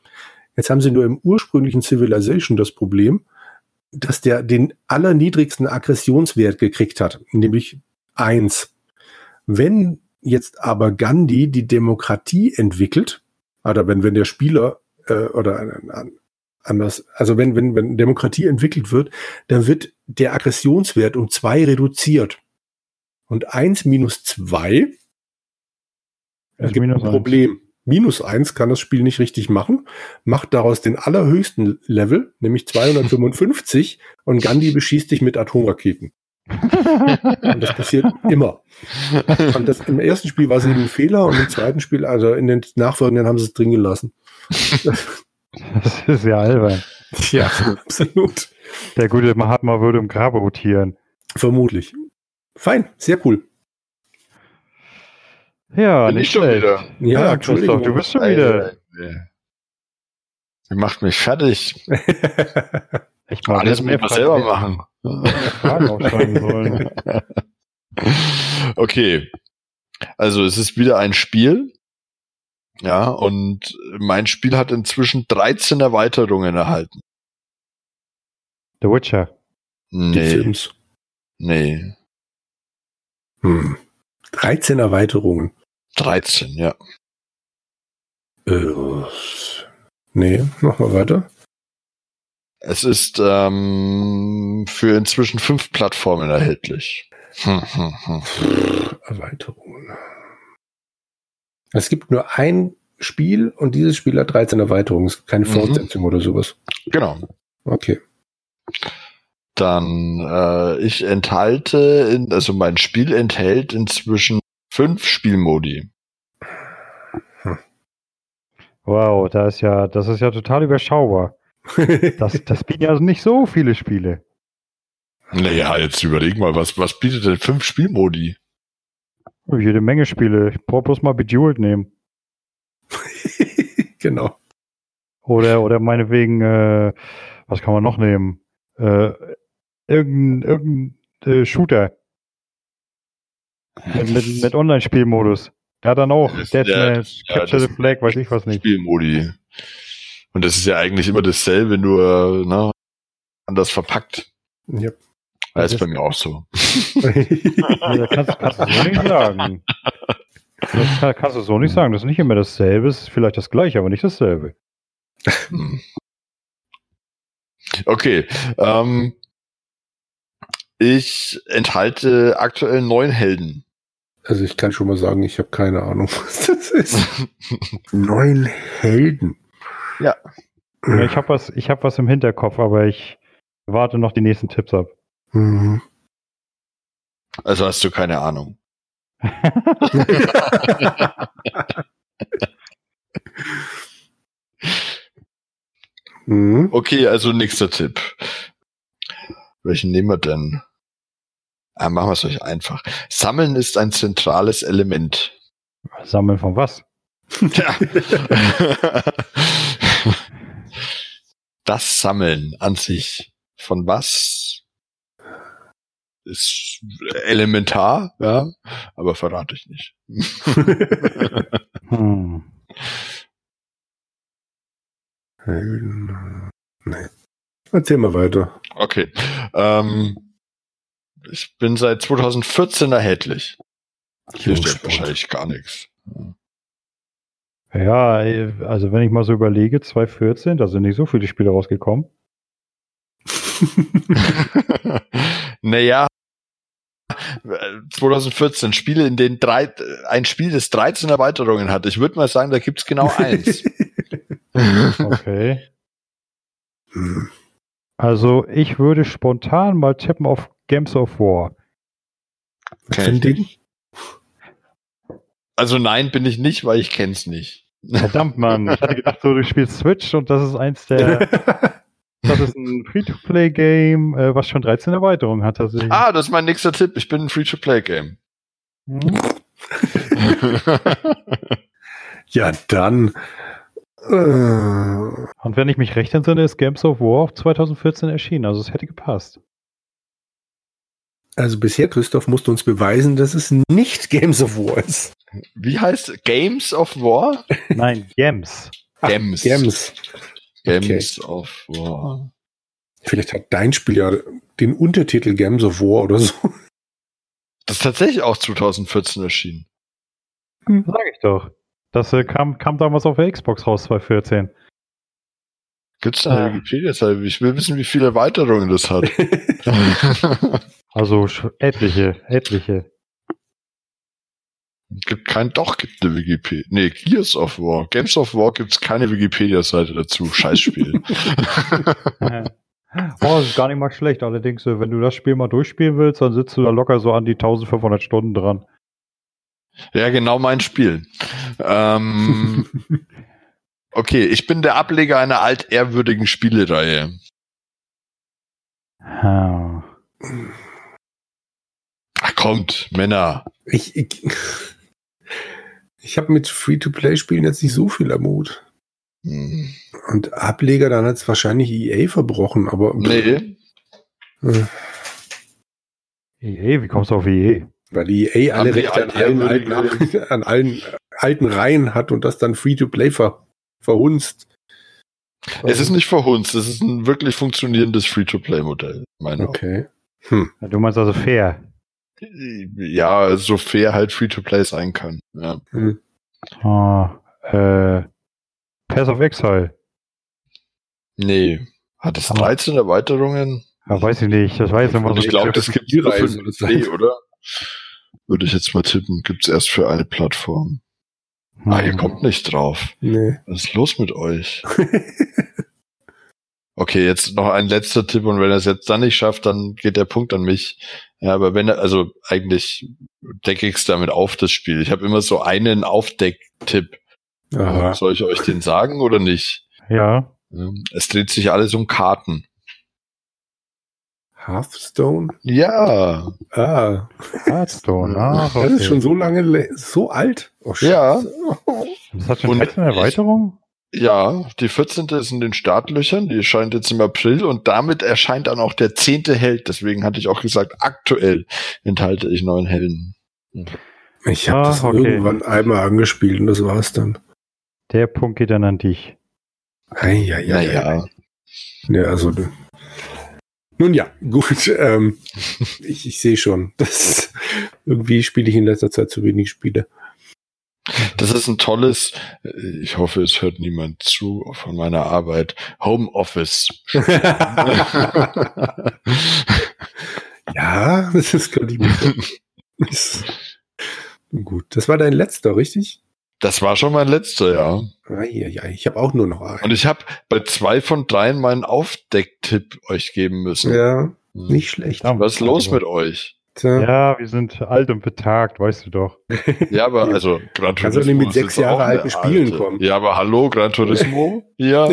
Jetzt haben sie nur im ursprünglichen Civilization das Problem, dass der den allerniedrigsten Aggressionswert gekriegt hat, nämlich eins. Wenn jetzt aber Gandhi die Demokratie entwickelt, oder wenn, wenn der Spieler äh, oder anders, also wenn, wenn, wenn Demokratie entwickelt wird, dann wird der Aggressionswert um zwei reduziert. Und eins minus zwei es gibt ein Problem. Minus eins kann das Spiel nicht richtig machen, macht daraus den allerhöchsten Level, nämlich 255 und Gandhi beschießt dich mit Atomraketen. und das passiert immer. Und das, im ersten Spiel war es eben ein Fehler und im zweiten Spiel, also in den nachfolgenden haben sie es drin gelassen. Das ist ja albern. Ja, absolut. Der gute Mahatma würde im Grabe rotieren. Vermutlich. Fein, sehr cool. Ja, Bin nicht ich schon wieder. Ja, Ja. Christoph, du bist schon wieder. Ihr macht mich fertig. Ich mal Alles muss ich selber machen. mehr Fragen aufschreiben sollen. Okay. Also es ist wieder ein Spiel. Ja, und mein Spiel hat inzwischen 13 Erweiterungen erhalten. The Witcher. Die Nee, Films. nee. Hm. 13 Erweiterungen. 13, ja. Äh, nee, mach mal weiter. Es ist ähm, für inzwischen fünf Plattformen erhältlich. Hm, hm, hm. Erweiterungen. Es gibt nur ein Spiel und dieses Spiel hat 13 Erweiterungen. Es gibt keine Mhm. Fortsetzung oder sowas. Genau. Okay. Dann äh, ich enthalte, in, also mein Spiel enthält inzwischen fünf Spielmodi. Wow, da ist ja, das ist ja total überschaubar. Das, das bieten ja also nicht so viele Spiele. Naja, jetzt überleg mal, was, was bietet denn fünf Spielmodi? Oh, Jede Menge Spiele. Ich brauche bloß mal Bejeweled nehmen. genau. Oder, oder meinetwegen, äh, was kann man noch nehmen? Äh, irgendein, irgendein äh, Shooter. Mit, mit, Online-Spielmodus. Ja, dann auch. Deathmatch, ja, Capture das- the Flag, weiß ich was nicht. Spielmodi. Und das ist ja eigentlich immer dasselbe, nur ne, anders verpackt. Ja. Das ist bei mir auch so. Ja, kannst, kannst du so nicht sagen. Das kann, kannst du so nicht sagen. Das ist nicht immer dasselbe. Es ist vielleicht das gleiche, aber nicht dasselbe. Hm. Okay. Ähm, ich enthalte aktuell neun Helden. Also ich kann schon mal sagen, ich habe keine Ahnung, was das ist. Neun Helden. Ja. Ja, ich habe was, ich hab was im Hinterkopf, aber ich warte noch die nächsten Tipps ab. Mhm. Also hast du keine Ahnung. Mhm. Okay, also nächster Tipp. Welchen nehmen wir denn? Ah, machen wir es euch einfach. Sammeln ist ein zentrales Element. Sammeln von was? Ja. Das Sammeln an sich von was ist elementar, ja, aber verrate ich nicht. Hm. Nee. Erzähl mal weiter. Okay. Ähm, ich bin seit 2014 erhältlich. Dir Jungspund. wahrscheinlich gar nichts. Ja, also wenn ich mal so überlege, 2014, da sind nicht so viele Spiele rausgekommen. naja, 2014 Spiele, in denen drei, ein Spiel, das 13 Erweiterungen hat. Ich würde mal sagen, da gibt's genau eins. Okay. Hm. Also ich würde spontan mal tippen auf Games of War. Ein Ding? Also nein, bin ich nicht, weil ich kenn's nicht. Verdammt, Mann. Ich hatte gedacht, so, du spielst Switch und das ist eins der, das ist ein Free-to-Play-Game, äh, was schon 13 Erweiterungen hat. Also, Ah, das ist mein nächster Tipp. Ich bin ein Free-to-Play-Game. Hm? ja, dann. Äh, Und wenn ich mich recht entsinne, ist Games of War auch 2014 erschienen. Also es hätte gepasst. also bisher, Christoph, musst du uns beweisen, dass es nicht Games of War ist. Wie heißt Games of War? Nein, Gems. Ach, Gems. Gems. Games of War. Vielleicht hat dein Spiel ja den Untertitel Games of War oder so. Das ist tatsächlich auch 2014 erschienen. Sag ich doch. Das äh, kam, kam damals auf der Xbox raus, 2014. Gibt's da eine Ah. Wikipedia-Seite? Ich will wissen, wie viele Erweiterungen das hat. Also etliche, etliche. Gibt kein, doch, gibt eine Wikipedia. Nee, Gears of War. Games of War gibt's keine Wikipedia-Seite dazu. Scheißspiel. oh, das ist gar nicht mal schlecht. Allerdings, äh, wenn du das Spiel mal durchspielen willst, dann sitzt du da locker so an die 1500 Stunden dran. Ja, genau mein Spiel. Ähm, okay, ich bin der Ableger einer altehrwürdigen Spielereihe. Ach, kommt, Männer. Ich, ich, ich habe mit Free-to-Play-Spielen jetzt nicht so viel am Mut. Hm. Und Ableger, dann hat es wahrscheinlich EA verbrochen, aber. Nee. Äh. EA, wie kommst du auf EA? Weil die EA alle Rechte an allen, alten, an allen alten Reihen hat und das dann Free-to-Play ver, verhunzt. Es ist nicht verhunzt, es ist ein wirklich funktionierendes Free-to-Play-Modell, meine Okay. Hm. Du meinst also fair? Ja, so fair halt Free-to-Play sein kann. Ja. Hm. Oh, äh, Pass of Exile. Nee. Hat es 13 Erweiterungen? Ja, weiß ich nicht. Das weiß ich immer so. Ich glaube, das gibt es nee, oder? Würde ich jetzt mal tippen. Gibt es erst für eine Plattform. Hm. Ah, ihr kommt nicht drauf. Nee. Was ist los mit euch? okay, jetzt noch ein letzter Tipp und wenn er es jetzt dann nicht schafft, dann geht der Punkt an mich. Ja, aber wenn er, also eigentlich decke ich es damit auf, das Spiel. Ich habe immer so einen Aufdeck-Tipp. Soll ich euch den sagen oder nicht? Ja. Es dreht sich alles um Karten. Hearthstone? Ja. Ah. Hearthstone, ah, okay. Das ist schon so lange, so alt. Oh, ja. Das hat schon eine Erweiterung? Ja, die 14. ist in den Startlöchern, die erscheint jetzt im April und damit erscheint dann auch der 10. Held. Deswegen hatte ich auch gesagt, aktuell enthalte ich neun Helden. Ich habe ah, das okay. irgendwann einmal angespielt und das war's dann. Der Punkt geht dann an dich. Eieiei. Naja. Ja, also nun ja, gut. Ähm, ich, ich sehe schon. Das, irgendwie spiele ich in letzter Zeit zu wenig Spiele. Das ist ein tolles, ich hoffe, es hört niemand zu von meiner Arbeit, Homeoffice. ja, das ist mehr. Gut, das war dein letzter, richtig? Das war schon mein letzter, ja. Ja, ich habe auch nur noch einen. Und ich habe bei zwei von dreien meinen Aufdecktipp euch geben müssen. Ja, hm. nicht schlecht. Was ist los mit euch? Tja. Ja, wir sind alt und betagt, weißt du doch. Ja, aber also Gran Turismo. Nicht mit sechs Jahre alten Spielen alte. kommen? Ja, aber hallo, Gran Turismo? ja.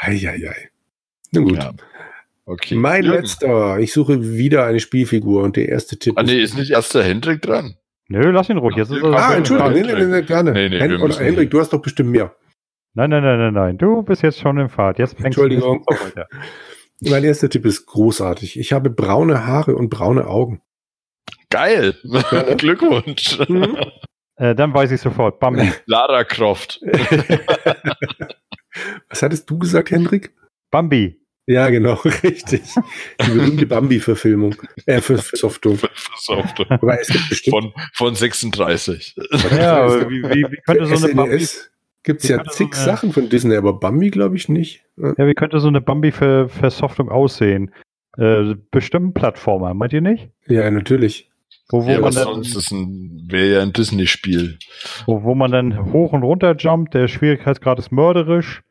Eieiei. Nun gut. Ja. Okay. Mein Jürgen. letzter. Ich suche wieder eine Spielfigur und der erste Tipp. Ah, nee, ist nicht erst der Hendrik dran? Nö, lass ihn ruhig. Jetzt ist ah, Entschuldigung, nee, nee, nee, gerne. Nee, nee, Hen oder Hendrik, du hast doch bestimmt mehr. Nein, nein, nein, nein, nein. Du bist jetzt schon im Fahrt. Jetzt Entschuldigung. mein erster Tipp ist großartig. Ich habe braune Haare und braune Augen. Geil. Ne? Glückwunsch. Mhm. Äh, dann weiß ich sofort. Bambi. Lara Croft. Was hattest du gesagt, Hendrik? Bambi. Ja, genau, richtig. Die berühmte Bambi-Verfilmung. Äh, Versoftung. Versoftung. Aber es gibt bestimmt. Von, von 36. Ja, aber wie, wie, wie könnte so eine Bambi. Gibt es ja zig so eine, Sachen von Disney, aber Bambi glaube ich nicht. Ja, wie könnte so eine Bambi-Versoftung aussehen? Äh, bestimmt Plattformer, meint ihr nicht? Ja, natürlich. Wo, wo ja, man dann, sonst wäre ja ein Disney-Spiel. Wo, wo man dann hoch und runter jumpt, der Schwierigkeitsgrad ist mörderisch.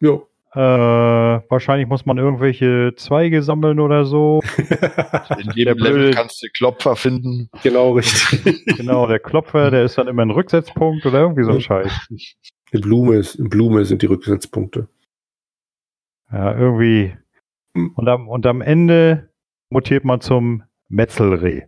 Jo. Äh, wahrscheinlich muss man irgendwelche Zweige sammeln oder so. In jedem Level kannst du Klopfer finden. Genau, richtig. genau, der Klopfer, der ist dann immer ein Rücksetzpunkt oder irgendwie so ein Scheiß. Eine Blume, ist, eine Blume sind die Rücksetzpunkte. Ja, irgendwie. Und am, und am Ende mutiert man zum Metzelreh.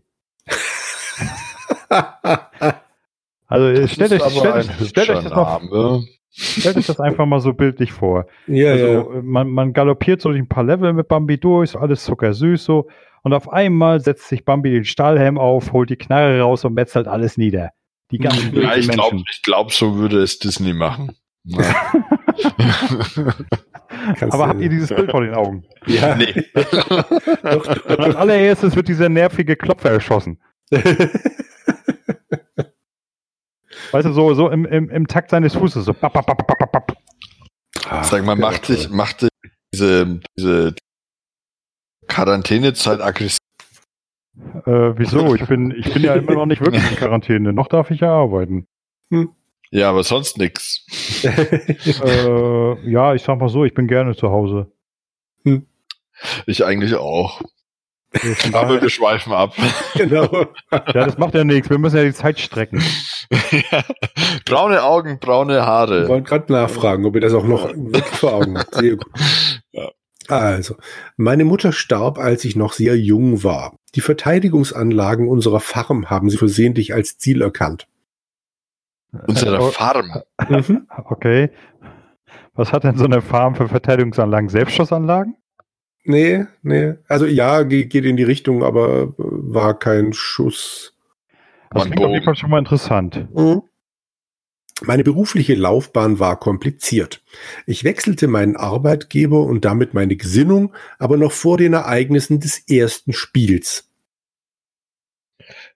also stellt euch, stellt, stellt euch das mal, Stellt euch das einfach mal so bildlich vor. Ja, also, ja. Man, man galoppiert so durch ein paar Level mit Bambi durch, alles zuckersüß so. Und auf einmal setzt sich Bambi den Stahlhelm auf, holt die Knarre raus und metzelt alles nieder. Die ganzen ja, ich glaube, glaub, so würde es Disney machen. Aber habt ihr dieses Bild vor den Augen? Ja. Nee. doch, doch. Als allererstes wird dieser nervige Klopfer erschossen. Weißt du, so, so im, im, im Takt seines Fußes, so. Bap, bap, bap, bap, bap. Ach, Sag mal, macht sich, macht diese, diese Quarantänezeit aggressiv? Äh, wieso? Ich bin, ich bin ja immer noch nicht wirklich in Quarantäne. Noch darf ich ja arbeiten. Hm. Ja, aber sonst nix. äh, ja, ich sag mal so, ich bin gerne zu Hause. Hm. Ich eigentlich auch. Aber wir schweifen ab. Genau. Ja, das macht ja nichts. Wir müssen ja die Zeit strecken. ja. Braune Augen, braune Haare. Ich wollte gerade nachfragen, ob ihr das auch noch wirklich vor Augen habt. Sehr gut. Ja. Also, meine Mutter starb, als ich noch sehr jung war. Die Verteidigungsanlagen unserer Farm haben sie versehentlich als Ziel erkannt. Unsere oh. Farm? Mhm. Okay. Was hat denn so eine Farm für Verteidigungsanlagen? Selbstschussanlagen? Nee, nee. Also ja, geht in die Richtung, aber war kein Schuss. Das klingt auf jeden Fall schon mal interessant. Mhm. Meine berufliche Laufbahn war kompliziert. Ich wechselte meinen Arbeitgeber und damit meine Gesinnung, aber noch vor den Ereignissen des ersten Spiels.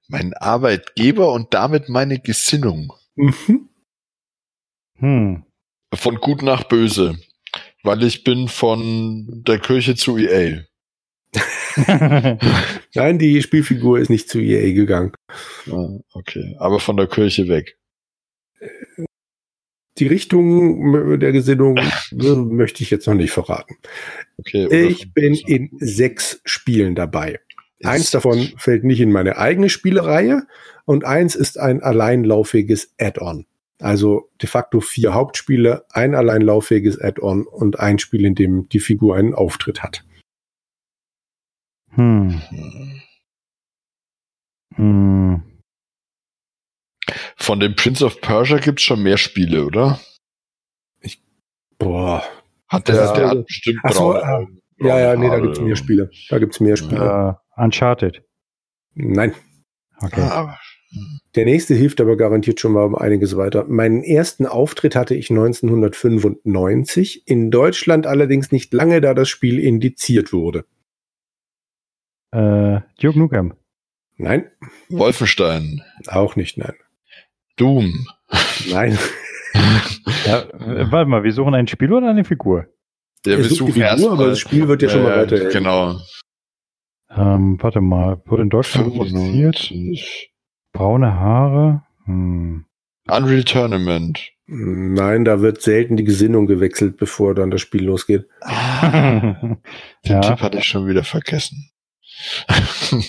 Mein Arbeitgeber und damit meine Gesinnung. Mhm. Hm. Von gut nach böse. Weil ich bin von der Kirche zu EA. Nein, die Spielfigur ist nicht zu EA gegangen. Ah, okay, aber von der Kirche weg. Die Richtung der Gesinnung möchte ich jetzt noch nicht verraten. Okay, ich bin in sechs Spielen dabei. Ist eins davon fällt nicht in meine eigene Spielereihe und eins ist ein alleinlaufiges Add-on. Also de facto vier Hauptspiele, ein alleinlaufiges Add-on und ein Spiel, in dem die Figur einen Auftritt hat. Hm. Hm. Von dem Prince of Persia gibt's schon mehr Spiele, oder? Ich, boah. Hat der, der hat bestimmt so, braune, äh, Ja, ja, nee, da gibt's mehr Spiele. Da gibt's mehr Spiele. Uh, Uncharted. Nein. Okay. Ah, der nächste hilft aber garantiert schon mal um einiges weiter. Meinen ersten Auftritt hatte ich 1995, in Deutschland allerdings nicht lange, da das Spiel indiziert wurde. Äh, Duke Nukem. Nein. Wolfenstein. Auch nicht, nein. Doom. Nein. ja, äh, warte mal, wir suchen ein Spiel oder eine Figur? Ja, wir suchen Figur, erst aber das Spiel wird ja schon mal weiter. Genau. Ähm, warte mal, wurde in Deutschland indiziert? Braune Haare? Hm. Unreal Tournament. Nein, da wird selten die Gesinnung gewechselt, bevor dann das Spiel losgeht. Ah, den ja. Tipp hatte ich schon wieder vergessen.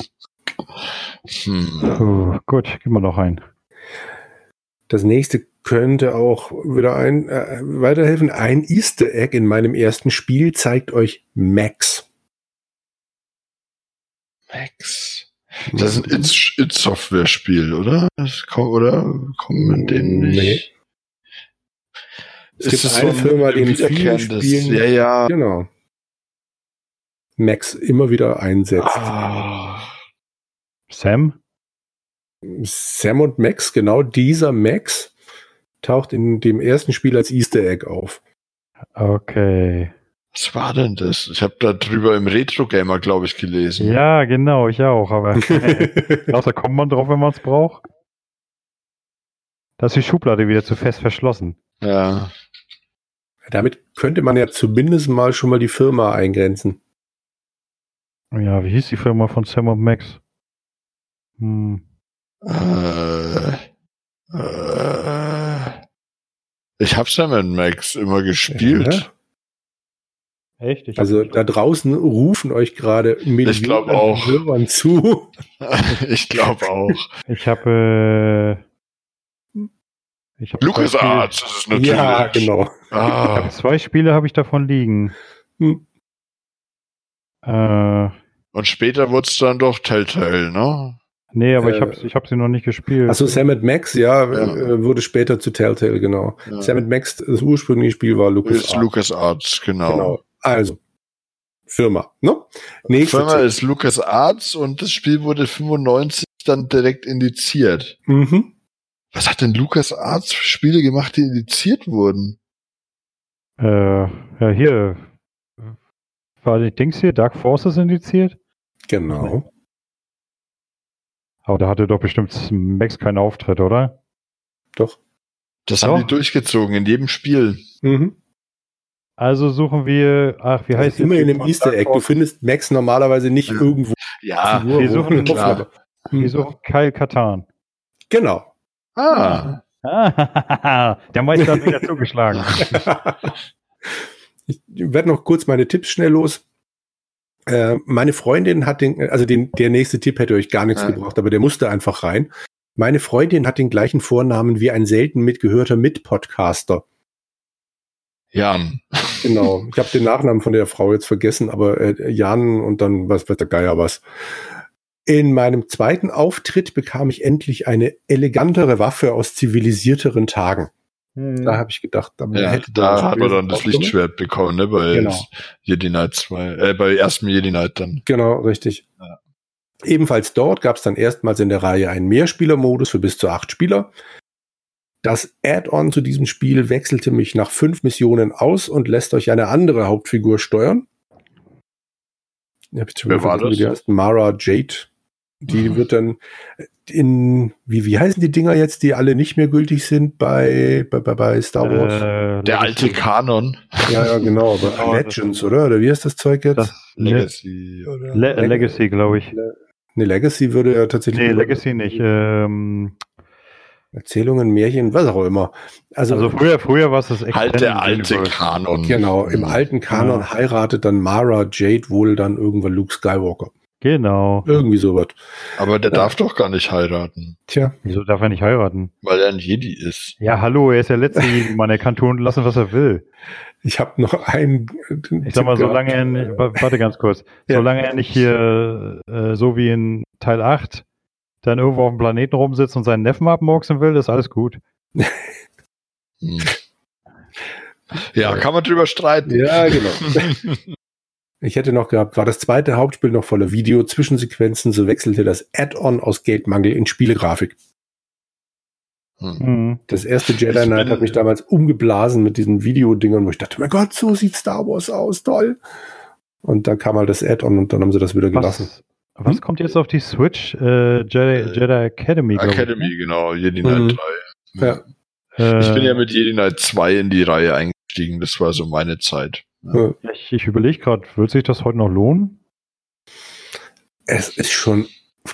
hm. Puh, gut, gib mal noch ein. Das nächste könnte auch wieder ein äh, weiterhelfen. Ein Easter Egg in meinem ersten Spiel zeigt euch Max. Max. Das ist ein It-Software-Spiel, oder? Oder kommen wir denen nicht? Nee. Es ist gibt eine so Firma, die in vielen Spielen, ja, ja. Genau. Max immer wieder einsetzt. Ah. Sam? Sam und Max, genau dieser Max taucht in dem ersten Spiel als Easter Egg auf. Okay. Was war denn das? Ich habe da drüber im Retro Gamer, glaube ich, gelesen. Ja, genau, ich auch, aber außer kommt man drauf, wenn man es braucht. Da ist die Schublade wieder zu fest verschlossen. Ja. Damit könnte man ja zumindest mal schon mal die Firma eingrenzen. Ja, wie hieß die Firma von Sam und Max? Hm. Äh, äh, ich habe Sam und Max immer gespielt. Ja. Echt? Ich also da draußen rufen euch gerade Millionen auch. Hörern zu. ich glaube auch. Ich habe äh, ich hab Lucas Arts ist es natürlich. Ja, genau. Ah. zwei Spiele habe ich davon liegen. Hm. Äh, Und später wurde es dann doch Telltale, ne? Nee, aber äh, ich habe ich hab sie noch nicht gespielt. Achso, Sam Max, ja, ja. Äh, wurde später zu Telltale, genau. Ja. Sam Max, das ursprüngliche Spiel war Lucas Arts. Lucas Arts, genau. genau. Also, Firma. Ne? Nächste Firma Zeit. ist Lucas Arts und das Spiel wurde 95 dann direkt indiziert. Mhm. Was hat denn Lucas Arts für Spiele gemacht, die indiziert wurden? Äh, ja, hier. War die Dings hier, Dark Forces indiziert? Genau. Aber da hatte doch bestimmt Max keinen Auftritt, oder? Doch. Das doch. haben die durchgezogen in jedem Spiel. Mhm. Also suchen wir, ach, wie heißt Immer in dem Easter Egg. Du findest Max normalerweise nicht ja. irgendwo. Ja, Figur, wir suchen, klar. wir suchen Kyle Katan. Genau. Ah. ah der Meister hat wieder zugeschlagen. ich werde noch kurz meine Tipps schnell los. Äh, meine Freundin hat den, also den, der nächste Tipp hätte euch gar nichts ja. gebracht, aber der musste einfach rein. Meine Freundin hat den gleichen Vornamen wie ein selten mitgehörter Mitpodcaster. Jan. Genau. Ich habe den Nachnamen von der Frau jetzt vergessen, aber äh, Jan und dann was weiß der Geier was. In meinem zweiten Auftritt bekam ich endlich eine elegantere Waffe aus zivilisierteren Tagen. Hm. Da habe ich gedacht, damit ja, hätte da hat man dann das Lichtschwert bekommen, ne? Bei genau. Jedi Knight 2, äh, bei ersten Jedi Knight dann. Genau, richtig. Ja. Ebenfalls dort gab es dann erstmals in der Reihe einen Mehrspielermodus für bis zu acht Spieler. Das Add-on zu diesem Spiel wechselte mich nach fünf Missionen aus und lässt euch eine andere Hauptfigur steuern. Hab Wer war das? Die heißt Mara Jade. Die mhm. wird dann in, wie, wie heißen die Dinger jetzt, die alle nicht mehr gültig sind bei, bei, bei Star Wars? Äh, der alte Kanon. Ja, ja, genau. Aber Legends, oder? Oder wie ist das Zeug jetzt? Das Legacy. Oder? Le Legacy, glaube ich. Le Ne, Legacy würde ja tatsächlich. Nee, Legacy nicht. Ähm, Erzählungen, Märchen, was auch immer. Also, also früher, früher war es das Halt der alte Kanon. Genau, im alten Kanon ja. heiratet dann Mara Jade wohl dann irgendwann Luke Skywalker. Genau. Irgendwie sowas. Aber der ja. darf doch gar nicht heiraten. Tja. Wieso darf er nicht heiraten? Weil er ein Jedi ist. Ja, hallo, er ist der letzte Jedi, Mann. Er kann tun lassen, was er will. Ich habe noch einen. Ich sag mal, solange er, nicht, warte ganz kurz, ja. solange er nicht hier äh, so wie in Teil 8 dann irgendwo auf dem Planeten rumsitzt und seinen Neffen abmurksen will, ist alles gut. Ja, kann man drüber streiten. Ja, genau. Ich hätte noch gehabt, war das zweite Hauptspiel noch voller Video-Zwischensequenzen, so wechselte das Add-on aus Geldmangel in Spielegrafik. Hm. Mhm. Das erste Jedi Knight hat mich damals umgeblasen mit diesen Videodingern, wo ich dachte, mein Gott, so sieht Star Wars aus, toll. Und dann kam halt das Add-on und dann haben sie das wieder gelassen. Was, was hm? kommt jetzt auf die Switch? Äh, Jedi, Jedi Academy. Academy, ich, ne? genau, Jedi Knight mhm. 3. Ja. Äh, ich bin ja mit Jedi Knight 2 in die Reihe eingestiegen, das war so meine Zeit. Ja. Ich, ich überlege gerade, wird sich das heute noch lohnen? Es ist schon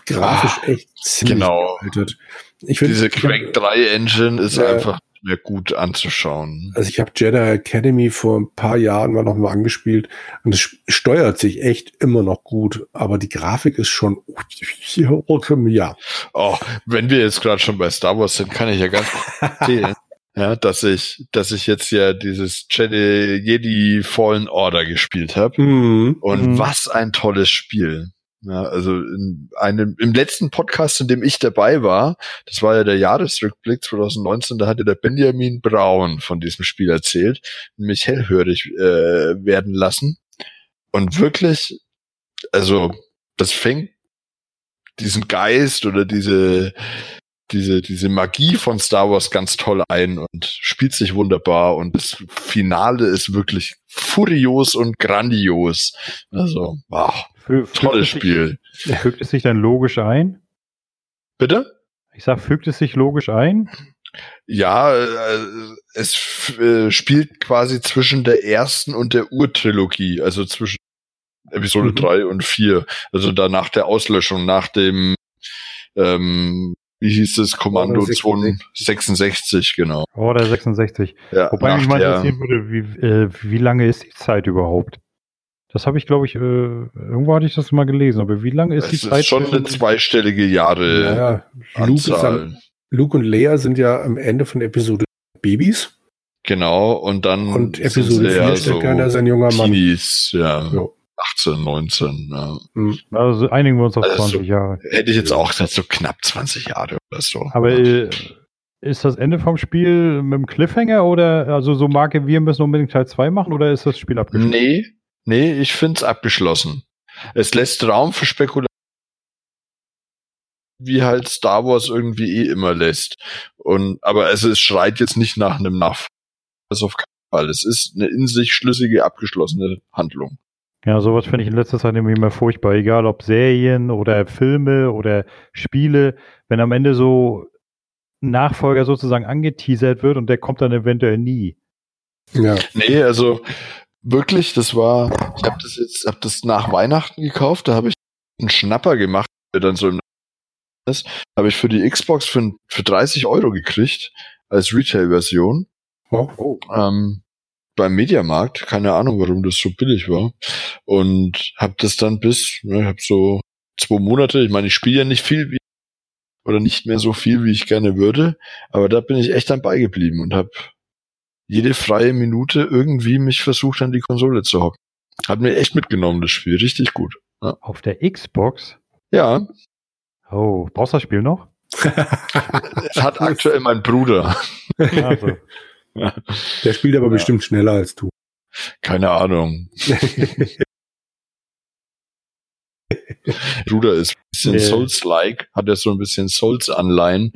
grafisch ah, echt ziemlich genau. Gealtert. Ich find, Diese Crank 3 Engine ist ja, einfach mehr gut anzuschauen. Also ich habe Jedi Academy vor ein paar Jahren mal noch mal angespielt und es steuert sich echt immer noch gut, aber die Grafik ist schon ja. Oh, wenn wir jetzt gerade schon bei Star Wars sind, kann ich ja ganz erzählen. ja, dass ich, dass ich jetzt ja dieses Jedi, Jedi Fallen Order gespielt habe. Mhm. Und mhm. was ein tolles Spiel. Ja, also in einem, im letzten Podcast, in dem ich dabei war, das war ja der Jahresrückblick 2019, da hatte der Benjamin Braun von diesem Spiel erzählt mich hellhörig äh, werden lassen. Und wirklich, also das fängt diesen Geist oder diese, diese, diese Magie von Star Wars ganz toll ein und spielt sich wunderbar und das Finale ist wirklich furios und grandios. Also, wow. Fü Tolles Spiel. Sich, fügt es sich dann logisch ein? Bitte? Ich sag, fügt es sich logisch ein? Ja, äh, es äh, spielt quasi zwischen der ersten und der Urtrilogie, also zwischen Episode mhm. 3 und 4. Also da nach der Auslöschung, nach dem ähm, wie hieß es, Kommando 266, genau. Order 66. Ja, Wobei mich mal interessieren würde, wie, äh, wie lange ist die Zeit überhaupt? Das habe ich, glaube ich, äh, irgendwo hatte ich das mal gelesen, aber wie lange ist es die Zeit? Ist schon eine zweistellige Jahre. Ja, Luke, am, Luke, und Leia sind ja am Ende von Episode Babys. Genau, und dann und Episode 4 steckt so keiner sein junger Mann. Teenies, ja. Jo. 18, 19, ja. Hm. Also einigen wir uns auf also 20 so, Jahre. Hätte ich jetzt auch gesagt, so knapp 20 Jahre oder so. Aber äh, ist das Ende vom Spiel mit dem Cliffhanger oder also so Marke, wir müssen unbedingt Teil 2 machen oder ist das Spiel abgeschlossen? Nee, nee, ich finde es abgeschlossen. Es lässt Raum für Spekulation wie halt Star Wars irgendwie eh immer lässt. Und aber also es schreit jetzt nicht nach einem Nachfolger. Das auf keinen Fall. Es ist eine in sich schlüssige, abgeschlossene Handlung. Ja, sowas finde ich in letzter Zeit irgendwie immer furchtbar. Egal ob Serien oder Filme oder Spiele, wenn am Ende so ein Nachfolger sozusagen angeteasert wird und der kommt dann eventuell nie. Ja. Nee, also wirklich, das war, ich habe das jetzt, habe das nach Weihnachten gekauft, da habe ich einen Schnapper gemacht, der dann so im ist, habe ich für die Xbox für, für 30 Euro gekriegt als Retail-Version. Oh. oh. Ähm, beim Mediamarkt, keine Ahnung, warum das so billig war. Und habe das dann bis, ne, habe so zwei Monate, ich meine, ich spiele ja nicht viel wie, oder nicht mehr so viel, wie ich gerne würde, aber da bin ich echt dann beigeblieben und habe jede freie Minute irgendwie mich versucht, an die Konsole zu hocken. Hat mir echt mitgenommen, das Spiel. Richtig gut. Ja. Auf der Xbox? Ja. Oh, brauchst du das Spiel noch? es hat aktuell mein Bruder. Also. Der spielt aber ja. bestimmt schneller als du. Keine Ahnung. Bruder ist ein bisschen Souls-like, hat ja so ein bisschen Souls-Anleihen.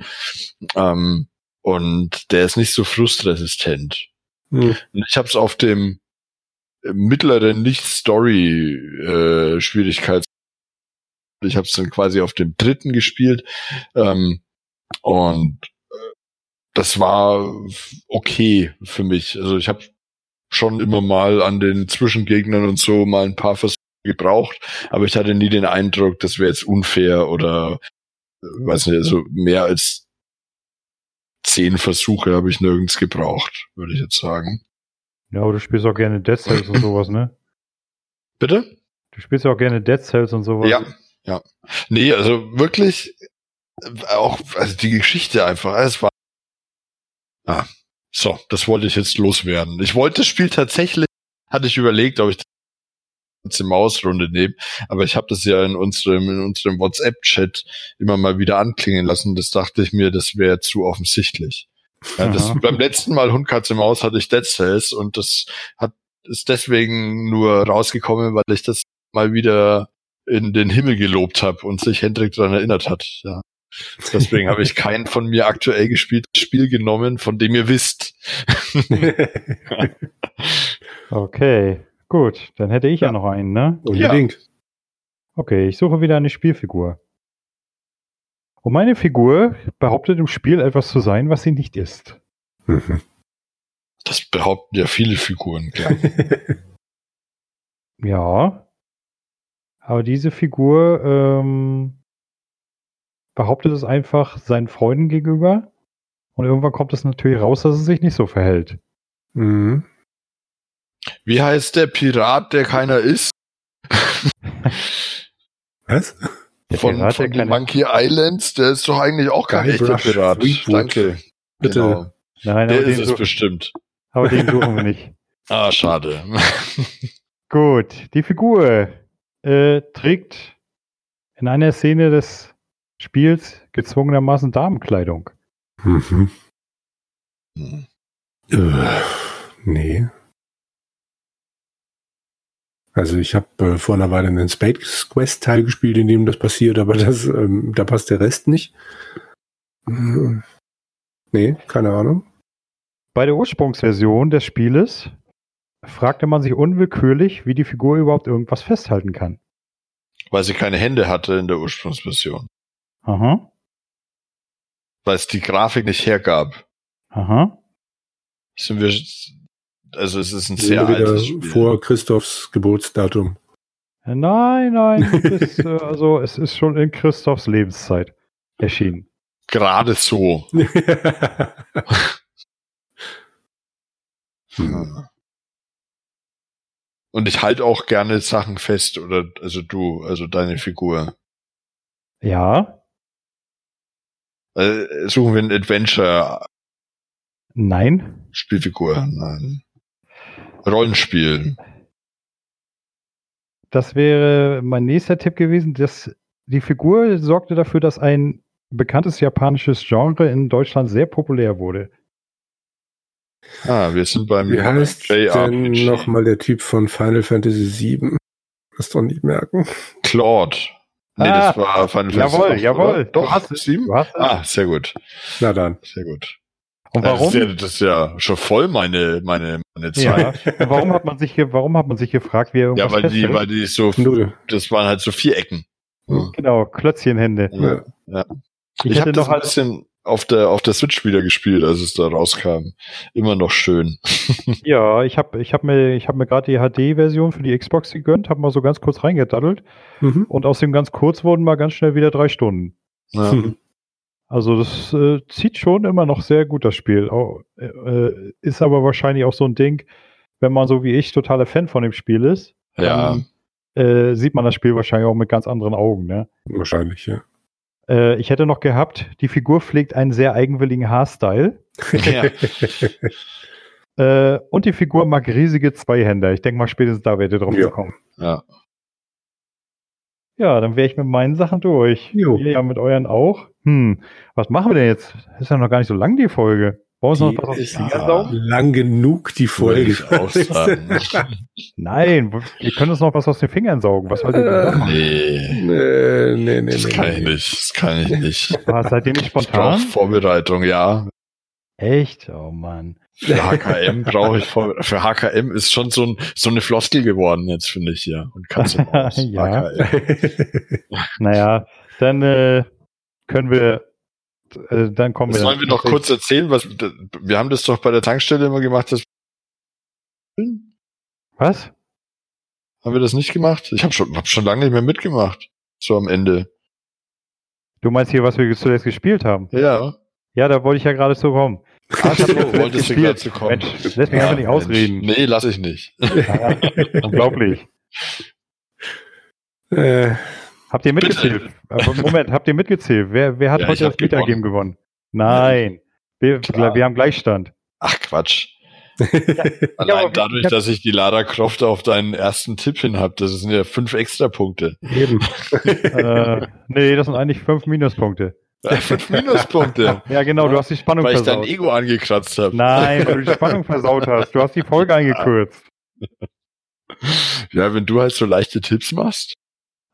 Ähm, und der ist nicht so frustresistent. Hm. Ich habe es auf dem mittleren Nicht-Story-Schwierigkeits. Äh, ich habe es dann quasi auf dem dritten gespielt. Ähm, und das war okay für mich. Also ich habe schon immer mal an den Zwischengegnern und so mal ein paar Versuche gebraucht, aber ich hatte nie den Eindruck, das wäre jetzt unfair oder weiß nicht, also mehr als zehn Versuche habe ich nirgends gebraucht, würde ich jetzt sagen. Ja, aber du spielst auch gerne Dead Cells und sowas, ne? Bitte? Du spielst ja auch gerne Dead Cells und sowas. Ja, ja. Nee, also wirklich auch, also die Geschichte einfach, es war Ah, so, das wollte ich jetzt loswerden. Ich wollte das Spiel tatsächlich, hatte ich überlegt, ob ich das in Mausrunde nehme, aber ich habe das ja in unserem, in unserem WhatsApp-Chat immer mal wieder anklingen lassen. Das dachte ich mir, das wäre zu offensichtlich. Ja, das, beim letzten Mal Hundkatze Maus hatte ich Dead Cells und das hat ist deswegen nur rausgekommen, weil ich das mal wieder in den Himmel gelobt habe und sich Hendrik daran erinnert hat. Ja. Deswegen habe ich kein von mir aktuell gespieltes Spiel genommen, von dem ihr wisst. okay, gut. Dann hätte ich ja, ja noch einen, ne? Unbedingt. Ja. Okay, ich suche wieder eine Spielfigur. Und meine Figur behauptet im Spiel etwas zu sein, was sie nicht ist. Mhm. Das behaupten ja viele Figuren, klar. ja. Aber diese Figur ähm, behauptet es einfach seinen Freunden gegenüber. Und irgendwann kommt es natürlich raus, dass es sich nicht so verhält. Mhm. Wie heißt der Pirat, der keiner ist? Was? Der von, Pirat, von den Monkey Islands, der ist doch eigentlich auch kein echter Pirat. Danke. Bitte. Genau. Nein, der ist es bestimmt. Aber den suchen wir nicht. Ah, schade. Gut, die Figur äh, trägt in einer Szene des Spiels gezwungenermaßen Damenkleidung. Mhm. Äh, nee. Also ich habe äh, vor einer Weile einen Space Quest Teil gespielt, in dem das passiert, aber das, ähm, da passt der Rest nicht. Hm. Nee, keine Ahnung. Bei der Ursprungsversion des Spieles fragte man sich unwillkürlich, wie die Figur überhaupt irgendwas festhalten kann. Weil sie keine Hände hatte in der Ursprungsversion. Aha. Weil es die Grafik nicht hergab. Aha. Sind wir, also es ist ein sehr altes Spiel. Vor Christophs Geburtsdatum. Nein, nein, ist, äh, also es ist schon in Christophs Lebenszeit erschienen. Gerade so. Und ich halte auch gerne Sachen fest, oder also du, also deine Figur. Ja. Äh, suchen wir ein Adventure. Nein. Spielfigur, nein. Rollenspiel. Das wäre mein nächster Tipp gewesen. Dass die Figur sorgte dafür, dass ein bekanntes japanisches Genre in Deutschland sehr populär wurde. Ah, wir sind beim Wie heißt denn nochmal der Typ von Final Fantasy VII? Das doch nicht merken. Claude. Nee, ah, das war Final Fantasy. Jawohl, jawohl. Doch, hast es. sieben? Ah, sehr gut. Na dann. Sehr gut. Und warum? Das ist, ja, das ist ja schon voll meine, meine, meine Zeit. Ja. warum hat man sich hier, warum hat man sich gefragt, wie er irgendwas Ja, weil die, weil die so, das waren halt so Vierecken. Genau, Klötzchenhände. Ja. ja. Ich, ich habe das ein bisschen auf der, auf der Switch wieder gespielt, als es da rauskam. Immer noch schön. ja, ich habe ich hab mir, ich hab mir gerade die HD-Version für die Xbox gegönnt, habe mal so ganz kurz reingedaddelt. Mhm. Und aus dem ganz kurz wurden mal ganz schnell wieder drei Stunden. Ja. Also das äh, zieht schon immer noch sehr gut, das Spiel. Oh, äh, ist aber wahrscheinlich auch so ein Ding, wenn man so wie ich totaler Fan von dem Spiel ist, ja. dann, äh, sieht man das Spiel wahrscheinlich auch mit ganz anderen Augen. Ne? Wahrscheinlich, ja. Äh, ich hätte noch gehabt, die Figur pflegt einen sehr eigenwilligen Haarstyle. Ja. äh, und die Figur mag riesige Zweihänder. Ich denke mal, spätestens da werdet ihr drauf ja. kommen. Ja. Ja, dann wäre ich mit meinen Sachen durch. Jo. Ihr ja mit euren auch. Hm, was machen wir denn jetzt? ist ja noch gar nicht so lang, die Folge. Brauchen wir noch was ist ja lang genug, die Folge. Nein, wir können uns noch was aus den Fingern saugen. Was haltet ihr davon? Nee. Nee, nee, nee. Das nee, kann nee. ich nicht. Das kann ich nicht. Was, seid ihr nicht spontan? Vorbereitung, ja. Echt? Oh Mann. Für HKM brauche ich vor, für HKM ist schon so, ein, so eine Floskel geworden jetzt, finde ich, ja. Und kannst du ja. naja, dann äh, können wir äh, dann kommen das wir. Sollen wir noch kurz erzählen, was wir haben das doch bei der Tankstelle immer gemacht, dass Was? Haben wir das nicht gemacht? Ich habe schon, hab schon lange nicht mehr mitgemacht. So am Ende. Du meinst hier, was wir zuletzt gespielt haben? Ja. Ja, da wollte ich ja gerade zu kommen. Ach so, wolltest du gerade zu kommen. Mensch, lässt mich ja, einfach nicht ausreden. Nee, lass ich nicht. unglaublich. Äh, habt ihr mitgezählt? Moment, habt ihr mitgezählt? Wer, wer hat ja, heute das Metagame gewonnen? Nein. Wir, wir haben Gleichstand. Ach Quatsch. Allein ja, dadurch, ich dass ich die Lara Croft auf deinen ersten Tipp hin habe, das sind ja fünf extra Punkte. Eben. äh, nee, das sind eigentlich fünf Minuspunkte. fünf Minuspunkte. Ja, genau, du hast die Spannung weil versaut. Weil ich dein Ego angekratzt habe. Nein, weil du die Spannung versaut hast. Du hast die Folge eingekürzt. Ja, wenn du halt so leichte Tipps machst.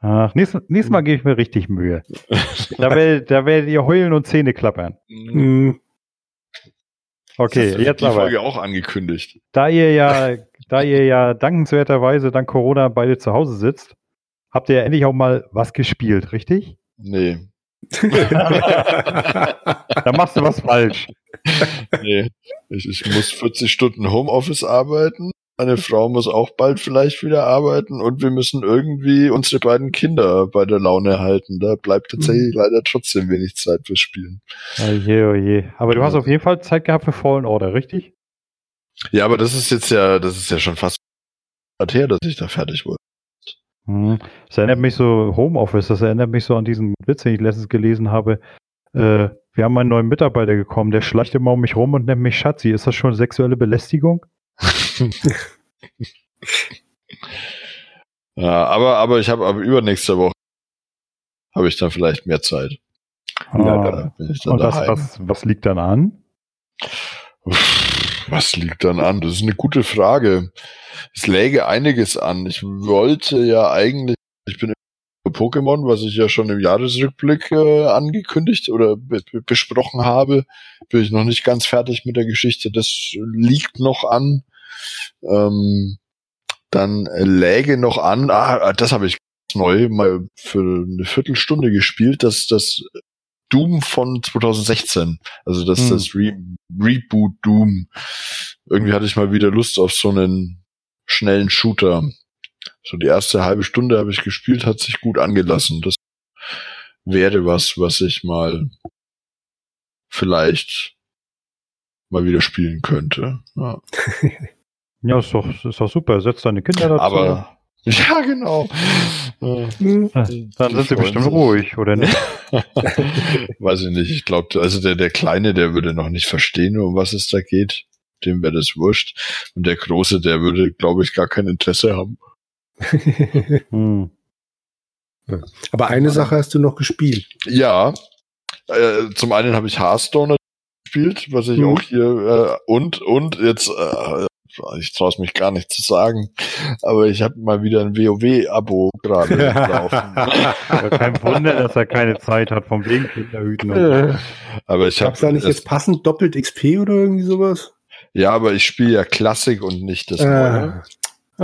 Ach, nächstes, nächstes Mal gebe ich mir richtig Mühe. da, werdet, da werdet ihr heulen und Zähne klappern. Mhm. Okay, das jetzt die aber. Folge auch angekündigt. Da ihr ja, da ihr ja dankenswerterweise dank Corona beide zu Hause sitzt, habt ihr ja endlich auch mal was gespielt, richtig? Nee. da machst du was falsch. Nee. Ich, ich muss 40 Stunden Homeoffice arbeiten. Meine Frau muss auch bald vielleicht wieder arbeiten und wir müssen irgendwie unsere beiden Kinder bei der Laune halten. Da bleibt tatsächlich mhm. leider trotzdem wenig Zeit fürs Spielen. Oje, oje. Aber du ja. hast auf jeden Fall Zeit gehabt für Fallen Order, richtig? Ja, aber das ist jetzt ja, das ist ja schon fast her, dass ich da fertig wurde. Hm. Das erinnert mich so, Homeoffice, das erinnert mich so an diesen Witz, den ich letztens gelesen habe. Äh, wir haben einen neuen Mitarbeiter gekommen, der schleicht immer um mich rum und nennt mich Schatzi. Ist das schon sexuelle Belästigung? ja, aber, aber ich habe übernächste Woche habe ich dann vielleicht mehr Zeit. Ja, und das, was, was liegt dann an? Was liegt dann an? Das ist eine gute Frage. Es läge einiges an. Ich wollte ja eigentlich, ich bin Pokémon, was ich ja schon im Jahresrückblick äh, angekündigt oder be besprochen habe, bin ich noch nicht ganz fertig mit der Geschichte. Das liegt noch an. Ähm, dann läge noch an, ah, das habe ich neu mal für eine Viertelstunde gespielt, dass das Doom von 2016, also das hm. das Re Reboot Doom. Irgendwie hatte ich mal wieder Lust auf so einen schnellen Shooter. So die erste halbe Stunde habe ich gespielt, hat sich gut angelassen. Das wäre was, was ich mal vielleicht mal wieder spielen könnte. Ja. Ja, ist doch, ist doch super. Setz deine Kinder dazu. Aber, ja, genau. Dann sind sie bestimmt sich. ruhig, oder nicht? Weiß ich nicht. Ich glaube, also der, der Kleine, der würde noch nicht verstehen, um was es da geht. Dem wäre das wurscht. Und der Große, der würde, glaube ich, gar kein Interesse haben. Hm. Aber eine Sache hast du noch gespielt. Ja. Äh, zum einen habe ich Hearthstone gespielt, was ich mhm. auch hier äh, und und jetzt äh, ich traue es mich gar nicht zu sagen, aber ich habe mal wieder ein WoW-Abo gerade laufen. Kein Wunder, dass er keine Zeit hat vom wegen Kinderhüten. aber ich habe da nicht jetzt passend doppelt XP oder irgendwie sowas? Ja, aber ich spiele ja Klassik und nicht das äh. Neue.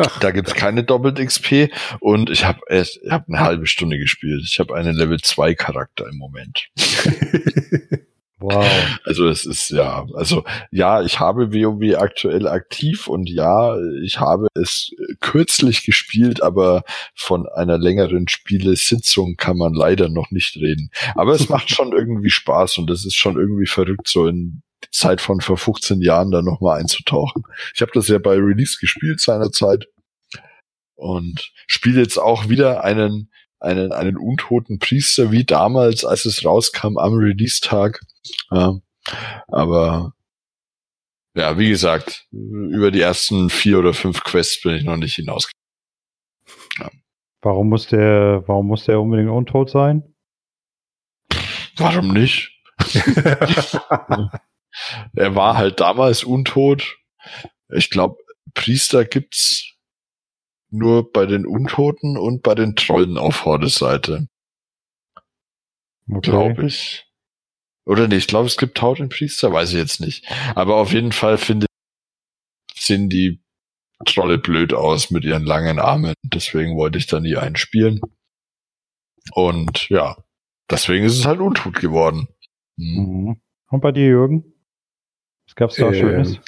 Ach. Da gibt's keine doppelt XP und ich habe ich hab eine halbe Stunde gespielt. Ich habe einen Level 2 Charakter im Moment. Wow. Also es ist ja, also ja, ich habe WoW aktuell aktiv und ja, ich habe es kürzlich gespielt, aber von einer längeren Spielesitzung kann man leider noch nicht reden. Aber es macht schon irgendwie Spaß und es ist schon irgendwie verrückt, so in die Zeit von vor 15 Jahren da nochmal einzutauchen. Ich habe das ja bei Release gespielt seinerzeit und spiele jetzt auch wieder einen einen, einen untoten Priester wie damals, als es rauskam am Release-Tag. Ja, aber ja, wie gesagt, über die ersten vier oder fünf Quests bin ich noch nicht hinaus. Ja. Warum muss der, warum muss der unbedingt untot sein? Warum nicht? er war halt damals untot. Ich glaube, Priester gibt's nur bei den Untoten und bei den Trollen auf Hordes Seite. Okay. Glaube ich. Oder nicht, ich glaube, es gibt Priester, weiß ich jetzt nicht. Aber auf jeden Fall finde ich, sehen die Trolle blöd aus mit ihren langen Armen. Deswegen wollte ich da nie einspielen. Und ja, deswegen ist es halt untot geworden. Hm. Mhm. Und bei dir, Jürgen? Was gab's da äh, Schönes?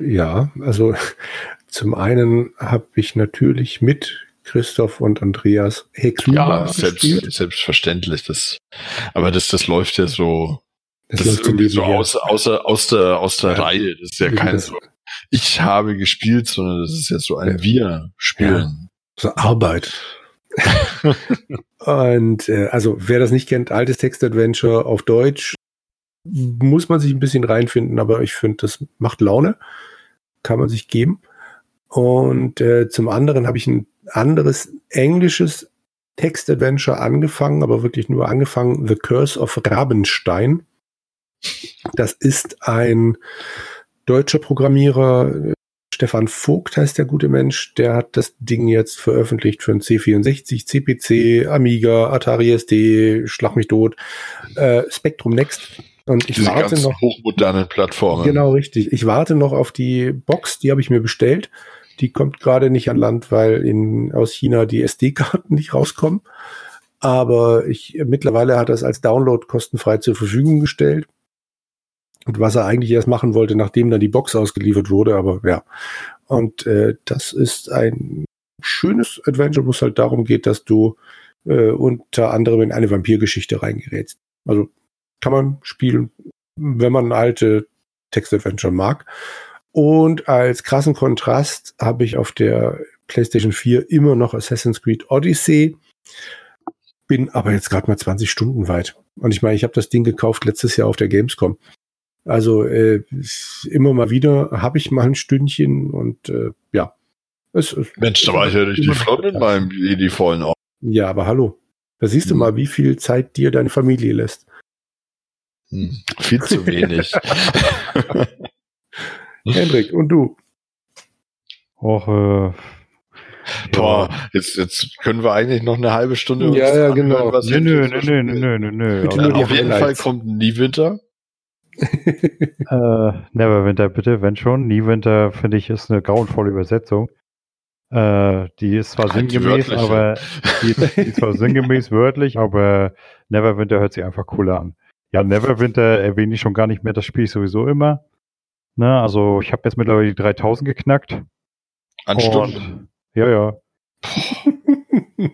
Ja, also zum einen habe ich natürlich mit Christoph und Andreas Hexuma ja, selbst, selbstverständlich. Das, aber das, das läuft ja so, das, das ist irgendwie so aus, außer, aus der, aus der ja, Reihe. Das ist ja kein so, ich habe gespielt, sondern das ist ja so ein Wir spielen. Ja, so Arbeit. und äh, also wer das nicht kennt, altes Text-Adventure auf Deutsch, muss man sich ein bisschen reinfinden, aber ich finde, das macht Laune. Kann man sich geben. Und äh, zum anderen habe ich ein anderes englisches Text-Adventure angefangen, aber wirklich nur angefangen, The Curse of Rabenstein. Das ist ein deutscher Programmierer, Stefan Vogt heißt der gute Mensch, der hat das Ding jetzt veröffentlicht für ein C64, CPC, Amiga, Atari SD, Schlag mich tot, äh, Spectrum Next. Und ich Diese warte noch. hochmodernen Plattformen. Genau, richtig. Ich warte noch auf die Box, die habe ich mir bestellt. Die kommt gerade nicht an Land, weil in, aus China die SD-Karten nicht rauskommen. Aber ich, mittlerweile hat er es als Download kostenfrei zur Verfügung gestellt. Und was er eigentlich erst machen wollte, nachdem dann die Box ausgeliefert wurde, aber ja. Und äh, das ist ein schönes Adventure, wo es halt darum geht, dass du äh, unter anderem in eine Vampirgeschichte reingerätst. Also kann man spielen, wenn man alte Text-Adventure mag. Und als krassen Kontrast habe ich auf der PlayStation 4 immer noch Assassin's Creed Odyssey. Bin aber jetzt gerade mal 20 Stunden weit. Und ich meine, ich habe das Ding gekauft letztes Jahr auf der Gamescom. Also äh, immer mal wieder habe ich mal ein Stündchen und äh, ja. Es, es, Mensch, da war ich ja richtig flott in meinem die vollen Augen. Ja, aber hallo. Da siehst du hm. mal, wie viel Zeit dir deine Familie lässt. Hm, viel zu wenig. Hendrik, und du? Och, äh, Boah, ja. jetzt, jetzt können wir eigentlich noch eine halbe Stunde ja, ja, genau. was nö, nö, nö, nö, nö, nö, nö. Auf jeden Fall kommt nie Winter. äh, Neverwinter, bitte, wenn schon. Nie Winter, finde ich, ist eine grauenvolle Übersetzung. Äh, die ist zwar halt sinngemäß, aber die ist, die ist zwar sinngemäß wörtlich, aber Neverwinter hört sich einfach cooler an. Ja, Neverwinter erwähne ich schon gar nicht mehr, das spiele ich sowieso immer. Ne, also ich habe jetzt mittlerweile die 3000 geknackt. An Stunden? Ja, ja.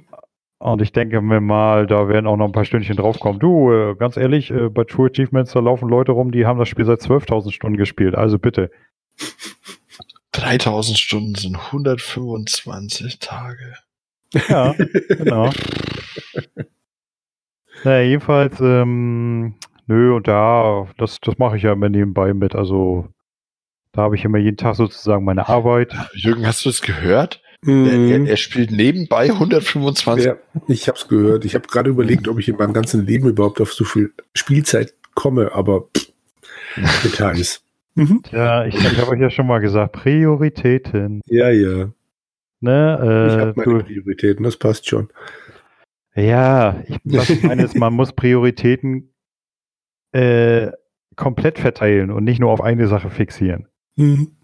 Und ich denke mir mal, da werden auch noch ein paar Stündchen draufkommen. Du, äh, ganz ehrlich, äh, bei True Achievements, da laufen Leute rum, die haben das Spiel seit 12.000 Stunden gespielt. Also bitte. 3000 Stunden sind 125 Tage. Ja, genau. naja, jedenfalls, ähm, nö, und da, das, das mache ich ja immer nebenbei mit. Also da habe ich immer jeden Tag sozusagen meine Arbeit. Jürgen, hast du es gehört? Mhm. Er, er, er, spielt nebenbei 125. Ja, ich habe es gehört. Ich habe gerade überlegt, ob ich in meinem ganzen Leben überhaupt auf so viel Spielzeit komme, aber pff, Details. Mhm. Ja, ich, ich habe euch ja schon mal gesagt, Prioritäten. Ja, ja. Ne, äh, ich habe meine du, Prioritäten, das passt schon. Ja, ich, was ich meine ist, man muss Prioritäten äh, komplett verteilen und nicht nur auf eine Sache fixieren. Mhm.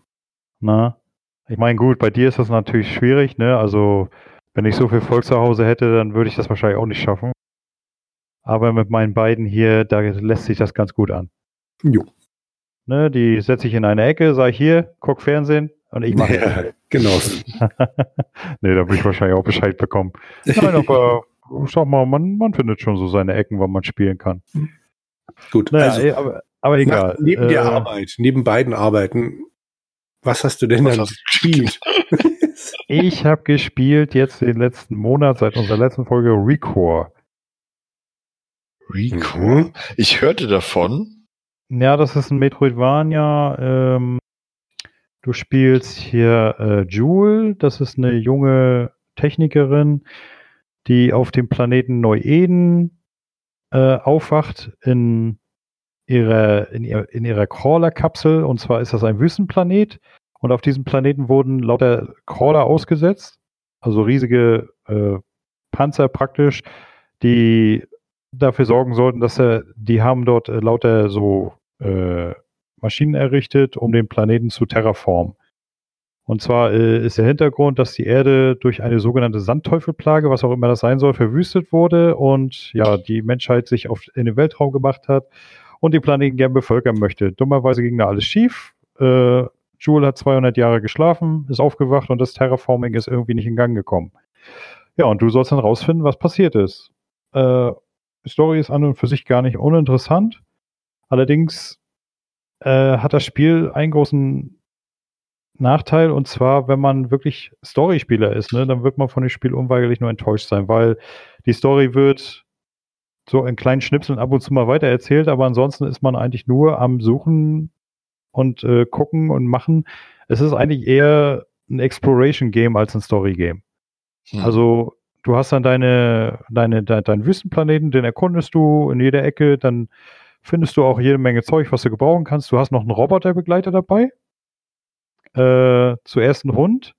Na? Ich meine, gut, bei dir ist das natürlich schwierig, ne? Also, wenn ich so viel Volk zu Hause hätte, dann würde ich das wahrscheinlich auch nicht schaffen. Aber mit meinen beiden hier, da lässt sich das ganz gut an. Jo. Ne, die setze ich in eine Ecke, sage ich hier, guck Fernsehen und ich mache. Ja, genau. nee, da würde ich wahrscheinlich auch Bescheid bekommen. Nein, aber schau mal, man, man findet schon so seine Ecken, wo man spielen kann. Gut, naja, also, aber, aber egal. Nach, neben äh, der Arbeit, neben beiden Arbeiten, was hast du denn dann gespielt? ich habe gespielt jetzt den letzten Monat, seit unserer letzten Folge, Recore. Recore? Mhm. Ich hörte davon. Ja, das ist ein Metroidvania. Ähm, du spielst hier äh, Jewel, das ist eine junge Technikerin, die auf dem Planeten Neu-Eden äh, aufwacht in ihrer, in, ihr, in ihrer Crawler-Kapsel. Und zwar ist das ein Wüstenplanet. Und auf diesem Planeten wurden lauter Crawler ausgesetzt, also riesige äh, Panzer praktisch, die dafür sorgen sollten, dass er, die haben dort äh, lauter so äh, Maschinen errichtet, um den Planeten zu terraformen. Und zwar äh, ist der Hintergrund, dass die Erde durch eine sogenannte Sandteufelplage, was auch immer das sein soll, verwüstet wurde und ja, die Menschheit sich auf, in den Weltraum gemacht hat und den Planeten gern bevölkern möchte. Dummerweise ging da alles schief. Äh, Jewel hat 200 Jahre geschlafen, ist aufgewacht und das Terraforming ist irgendwie nicht in Gang gekommen. Ja, und du sollst dann rausfinden, was passiert ist. Äh, Story ist an und für sich gar nicht uninteressant. Allerdings äh, hat das Spiel einen großen Nachteil und zwar, wenn man wirklich Storyspieler ist, ne, dann wird man von dem Spiel unweigerlich nur enttäuscht sein, weil die Story wird so in kleinen Schnipseln ab und zu mal weitererzählt, aber ansonsten ist man eigentlich nur am Suchen und äh, gucken und machen. Es ist eigentlich eher ein Exploration Game als ein Story Game. Hm. Also du hast dann deine, deine, de, deinen Wüstenplaneten, den erkundest du in jeder Ecke, dann findest du auch jede Menge Zeug, was du gebrauchen kannst. Du hast noch einen Roboterbegleiter dabei. Äh, zuerst ein Hund.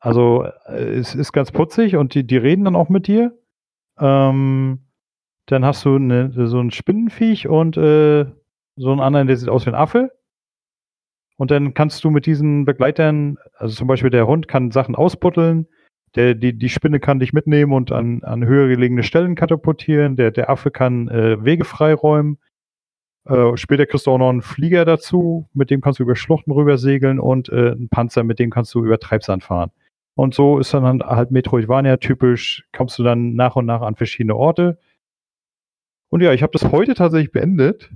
Also äh, es ist ganz putzig und die, die reden dann auch mit dir. Ähm, dann hast du eine, so ein Spinnenviech und äh, so einen anderen, der sieht aus wie ein Affe. Und dann kannst du mit diesen Begleitern, also zum Beispiel der Hund kann Sachen ausbutteln, der, die, die Spinne kann dich mitnehmen und an, an höher gelegene Stellen katapultieren. Der, der Affe kann äh, Wege freiräumen. Äh, später kriegst du auch noch einen Flieger dazu, mit dem kannst du über Schluchten rüber segeln und äh, einen Panzer, mit dem kannst du über Treibsand fahren. Und so ist dann halt Metroidvania typisch, kommst du dann nach und nach an verschiedene Orte. Und ja, ich habe das heute tatsächlich beendet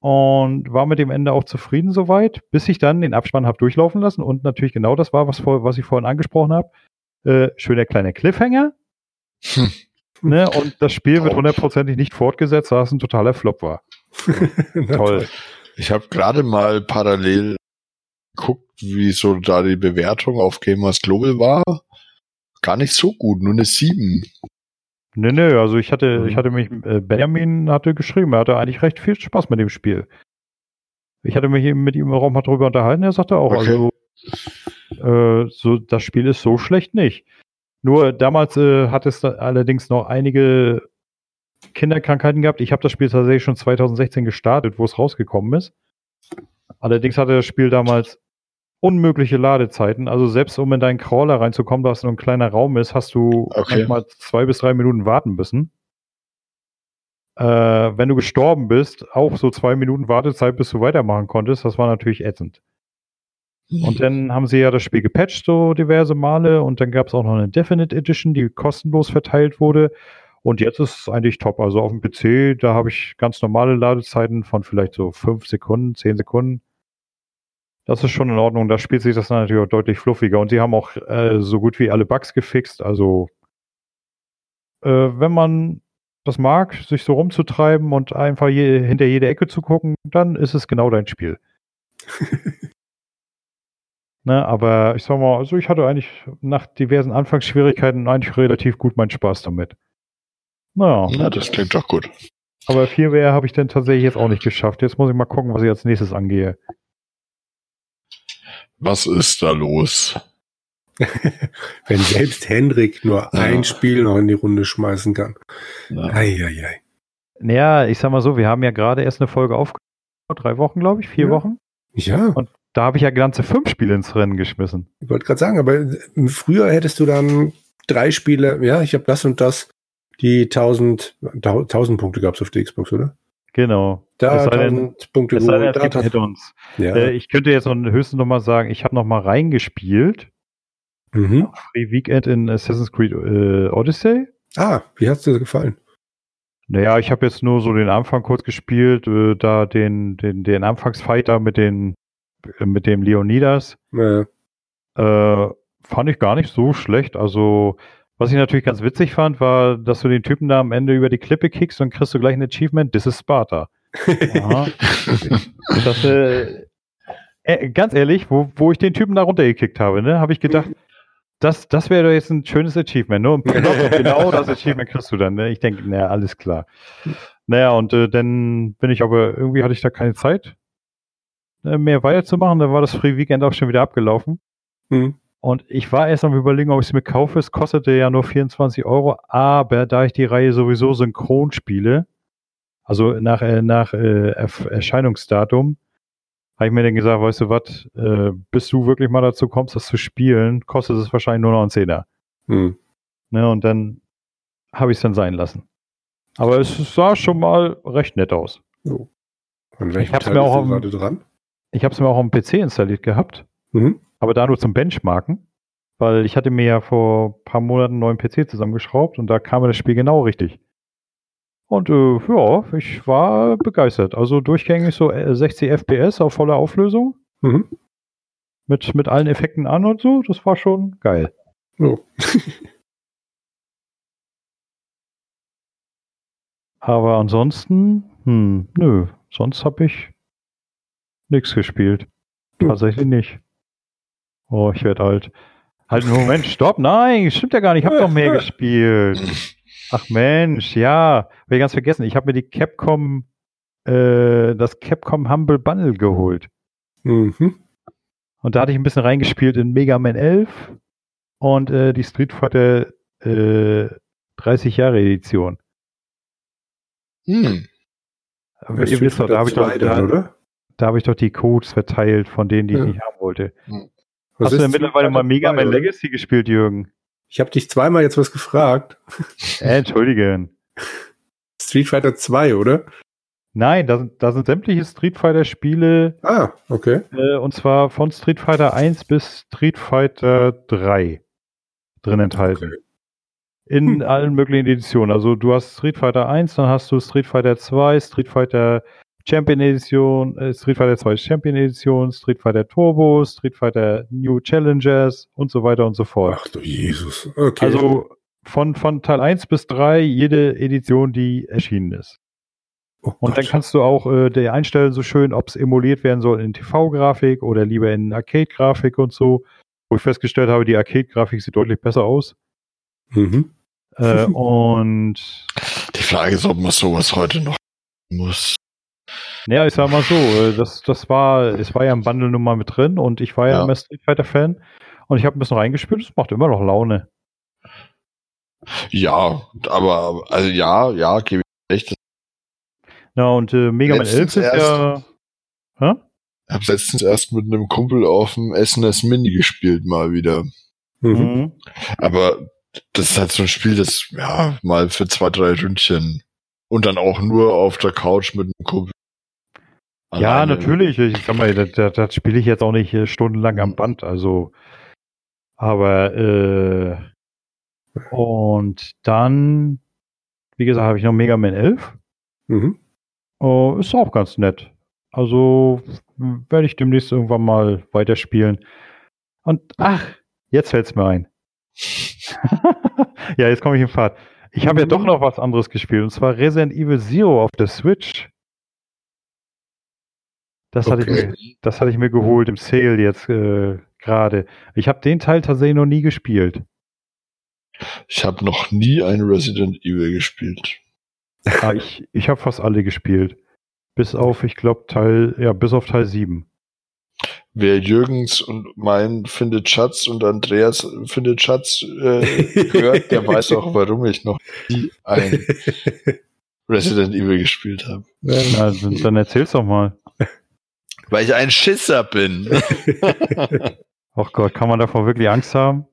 und war mit dem Ende auch zufrieden soweit, bis ich dann den Abspann habe durchlaufen lassen und natürlich genau das war, was, vor, was ich vorhin angesprochen habe. Äh, schöner kleiner Cliffhanger. Hm. Ne, und das Spiel wird hundertprozentig nicht fortgesetzt, da es ein totaler Flop war. Toll. Ich habe gerade mal parallel geguckt, wie so da die Bewertung auf Gamers Global war. Gar nicht so gut, nur eine 7. Nee, nee, also ich hatte, mhm. ich hatte mich, äh, Benjamin hatte geschrieben, er hatte eigentlich recht viel Spaß mit dem Spiel. Ich hatte mich eben mit ihm auch mal drüber unterhalten, er sagte auch, okay. also äh, so, das Spiel ist so schlecht nicht. Nur damals äh, hat es allerdings noch einige Kinderkrankheiten gehabt. Ich habe das Spiel tatsächlich schon 2016 gestartet, wo es rausgekommen ist. Allerdings hatte das Spiel damals unmögliche Ladezeiten. Also selbst um in deinen Crawler reinzukommen, was nur ein kleiner Raum ist, hast du okay. manchmal zwei bis drei Minuten warten müssen. Äh, wenn du gestorben bist, auch so zwei Minuten Wartezeit, bis du weitermachen konntest. Das war natürlich ätzend. Und dann haben sie ja das Spiel gepatcht, so diverse Male. Und dann gab es auch noch eine Definite Edition, die kostenlos verteilt wurde. Und jetzt ist es eigentlich top. Also auf dem PC, da habe ich ganz normale Ladezeiten von vielleicht so fünf Sekunden, zehn Sekunden. Das ist schon in Ordnung. Da spielt sich das dann natürlich auch deutlich fluffiger. Und sie haben auch äh, so gut wie alle Bugs gefixt. Also äh, wenn man das mag, sich so rumzutreiben und einfach je, hinter jede Ecke zu gucken, dann ist es genau dein Spiel. Ne, aber ich sag mal, also ich hatte eigentlich nach diversen Anfangsschwierigkeiten eigentlich relativ gut meinen Spaß damit. Naja. Na, das klingt doch gut. Aber viel mehr habe ich dann tatsächlich jetzt auch nicht geschafft. Jetzt muss ich mal gucken, was ich als nächstes angehe. Was ist da los? Wenn selbst Hendrik nur ja. ein Spiel noch in die Runde schmeißen kann. Ja. Eieiei. Naja, ich sag mal so, wir haben ja gerade erst eine Folge aufgenommen, drei Wochen, glaube ich, vier ja. Wochen. Ja. Und da habe ich ja ganze fünf Spiele ins Rennen geschmissen. Ich wollte gerade sagen, aber früher hättest du dann drei Spiele, ja, ich habe das und das Die 1000, 1000 Punkte gab es auf der Xbox, oder? Genau. Da es 1000 Punkte es sei denn, es uns. Ja. Äh, ich könnte jetzt noch höchstens noch mal sagen, ich habe noch mal reingespielt. Mhm. Free Weekend in Assassin's Creed äh, Odyssey. Ah, wie hat es dir gefallen? Naja, ich habe jetzt nur so den Anfang kurz gespielt, äh, da den, den, den Anfangsfighter mit den äh, mit dem Leonidas. Ja. Äh, fand ich gar nicht so schlecht. Also, was ich natürlich ganz witzig fand, war, dass du den Typen da am Ende über die Klippe kickst und kriegst du gleich ein Achievement, this is Sparta. das, äh, äh, ganz ehrlich, wo, wo ich den Typen da runtergekickt habe, ne, habe ich gedacht, das, das wäre doch jetzt ein schönes Achievement. Ne? Und genau, genau das Achievement kriegst du dann. Ne? Ich denke, naja, alles klar. Naja, und äh, dann bin ich aber, irgendwie hatte ich da keine Zeit äh, mehr weiterzumachen. Da war das Free Weekend auch schon wieder abgelaufen. Mhm. Und ich war erst am überlegen, ob ich es mir kaufe. Es kostete ja nur 24 Euro, aber da ich die Reihe sowieso synchron spiele, also nach, äh, nach äh, Erscheinungsdatum, habe ich mir dann gesagt, weißt du was, äh, bis du wirklich mal dazu kommst, das zu spielen, kostet es wahrscheinlich nur noch einen Zehner. Hm. Ne, und dann habe ich es dann sein lassen. Aber es sah schon mal recht nett aus. Oh. Und welchen ich Teil mir auch am, dran? Ich habe es mir auch am PC installiert gehabt, mhm. Aber da nur zum Benchmarken, weil ich hatte mir ja vor ein paar Monaten einen neuen PC zusammengeschraubt und da kam mir das Spiel genau richtig. Und äh, ja, ich war begeistert. Also durchgängig so 60 äh, FPS auf voller Auflösung. Mhm. Mit, mit allen Effekten an und so. Das war schon geil. Oh. Aber ansonsten, hm, nö, sonst habe ich nichts gespielt. Tatsächlich nicht. Oh, ich werde alt. Halt, Moment, stopp, nein, stimmt ja gar nicht, ich habe doch mehr gespielt. Ach Mensch, ja, habe ich ganz vergessen. Ich habe mir die Capcom, äh, das Capcom Humble Bundle geholt. Mhm. Und da hatte ich ein bisschen reingespielt in Mega Man 11 und äh, die Street Fighter äh, 30 Jahre Edition. Hm. Aber ihr wisst doch, da habe ich doch, da, da habe ich doch die Codes verteilt von denen, die ja. ich nicht haben wollte. Hm. Hast du denn mittlerweile mal Mega Man Legacy gespielt, Jürgen? Ich habe dich zweimal jetzt was gefragt. Äh, entschuldigen. Street Fighter 2, oder? Nein, da sind, da sind sämtliche Street Fighter Spiele. Ah, okay. Äh, und zwar von Street Fighter 1 bis Street Fighter 3 drin enthalten. Okay. In hm. allen möglichen Editionen. Also du hast Street Fighter 1, dann hast du Street Fighter 2, Street Fighter Champion Edition, äh, Street Fighter 2 Champion Edition, Street Fighter Turbo, Street Fighter New Challengers und so weiter und so fort. Ach du Jesus. Okay. Also von, von Teil 1 bis 3 jede Edition, die erschienen ist. Oh und dann kannst du auch äh, dir einstellen, so schön, ob es emuliert werden soll in TV-Grafik oder lieber in Arcade-Grafik und so. Wo ich festgestellt habe, die Arcade-Grafik sieht deutlich besser aus. Mhm. Äh, und die Frage ist, ob man sowas heute noch muss. Ja, ich sag mal so, äh, das, das war, es war ja im Bundle nun mal mit drin und ich war ja, ja. immer Street Fighter Fan und ich habe ein bisschen reingespielt, es macht immer noch Laune. Ja, aber, also ja, ja, gebe ich recht. Ja, und äh, Mega Man 11 ist ja. Hä? Ich habe letztens erst mit einem Kumpel auf dem SNES Mini gespielt, mal wieder. Mhm. mhm. Aber das ist halt so ein Spiel, das, ja, mal für zwei, drei Ründchen. Und dann auch nur auf der Couch mit einem Kumpel ja, natürlich. Ich sag mal, das, das, das spiele ich jetzt auch nicht äh, stundenlang am Band. Also, aber äh, und dann, wie gesagt, habe ich noch Mega Man 11. Mhm. Oh, ist auch ganz nett. Also werde ich demnächst irgendwann mal weiterspielen. Und ach, jetzt fällt es mir ein. ja, jetzt komme ich in Fahrt. Ich habe ja doch noch was anderes gespielt, und zwar Resident Evil Zero auf der Switch. Das, okay. hatte, ich mir, das hatte ich mir geholt im Sale jetzt äh, gerade. Ich habe den Teil tatsächlich noch nie gespielt. Ich habe noch nie ein Resident Evil gespielt. Ah, ich ich habe fast alle gespielt. Bis auf, ich glaube, Teil, ja, bis auf Teil 7. Wer Jürgens und mein findet Schatz und Andreas findet Schatz äh, hört, der weiß auch, warum ich noch nie ein Resident Evil gespielt habe. Ja, dann erzähl's doch mal. Weil ich ein Schisser bin. Ach Gott, kann man davor wirklich Angst haben?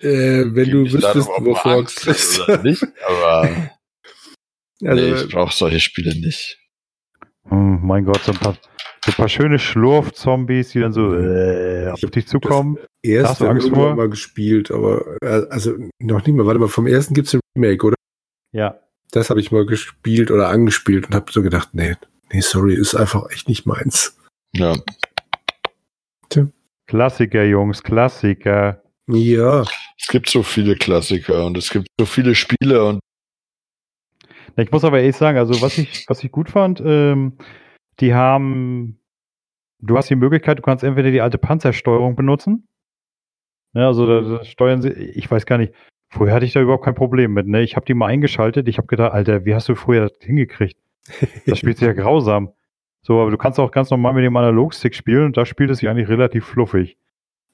Äh, wenn du wüsstest, wovor Angst ist oder nicht, aber also, nee, ich brauche solche Spiele nicht. Oh mein Gott, so ein paar, so ein paar schöne Schlurf-Zombies, die dann so äh, auf dich zukommen. Das erste Angst vor? mal gespielt, aber äh, also noch nicht mehr. Warte mal, vom ersten gibt es ein Remake, oder? Ja. Das habe ich mal gespielt oder angespielt und habe so gedacht, nee, nee, sorry, ist einfach echt nicht meins. Ja. Tja. Klassiker, Jungs, Klassiker. Ja. Es gibt so viele Klassiker und es gibt so viele Spiele und ich muss aber ehrlich sagen, also was ich, was ich gut fand, ähm, die haben, du hast die Möglichkeit, du kannst entweder die alte Panzersteuerung benutzen. Ja, also da, da steuern sie, ich weiß gar nicht, vorher hatte ich da überhaupt kein Problem mit. Ne? Ich habe die mal eingeschaltet, ich habe gedacht, Alter, wie hast du früher das hingekriegt? Das spielt sich ja grausam. So, aber du kannst auch ganz normal mit dem Analogstick spielen und da spielt es sich eigentlich relativ fluffig.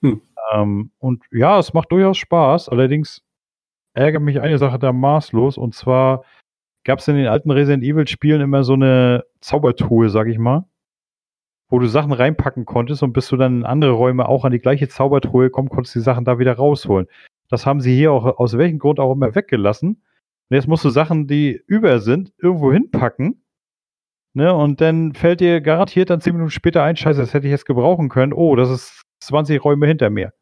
Hm. Ähm, und ja, es macht durchaus Spaß. Allerdings ärgert mich eine Sache da maßlos und zwar gab es in den alten Resident Evil Spielen immer so eine Zaubertruhe, sag ich mal, wo du Sachen reinpacken konntest und bis du dann in andere Räume auch an die gleiche Zaubertruhe kommen konntest, die Sachen da wieder rausholen. Das haben sie hier auch aus welchem Grund auch immer weggelassen. Und jetzt musst du Sachen, die über sind, irgendwo hinpacken. Ne, und dann fällt dir garantiert dann zehn Minuten später ein, scheiße, das hätte ich jetzt gebrauchen können. Oh, das ist 20 Räume hinter mir.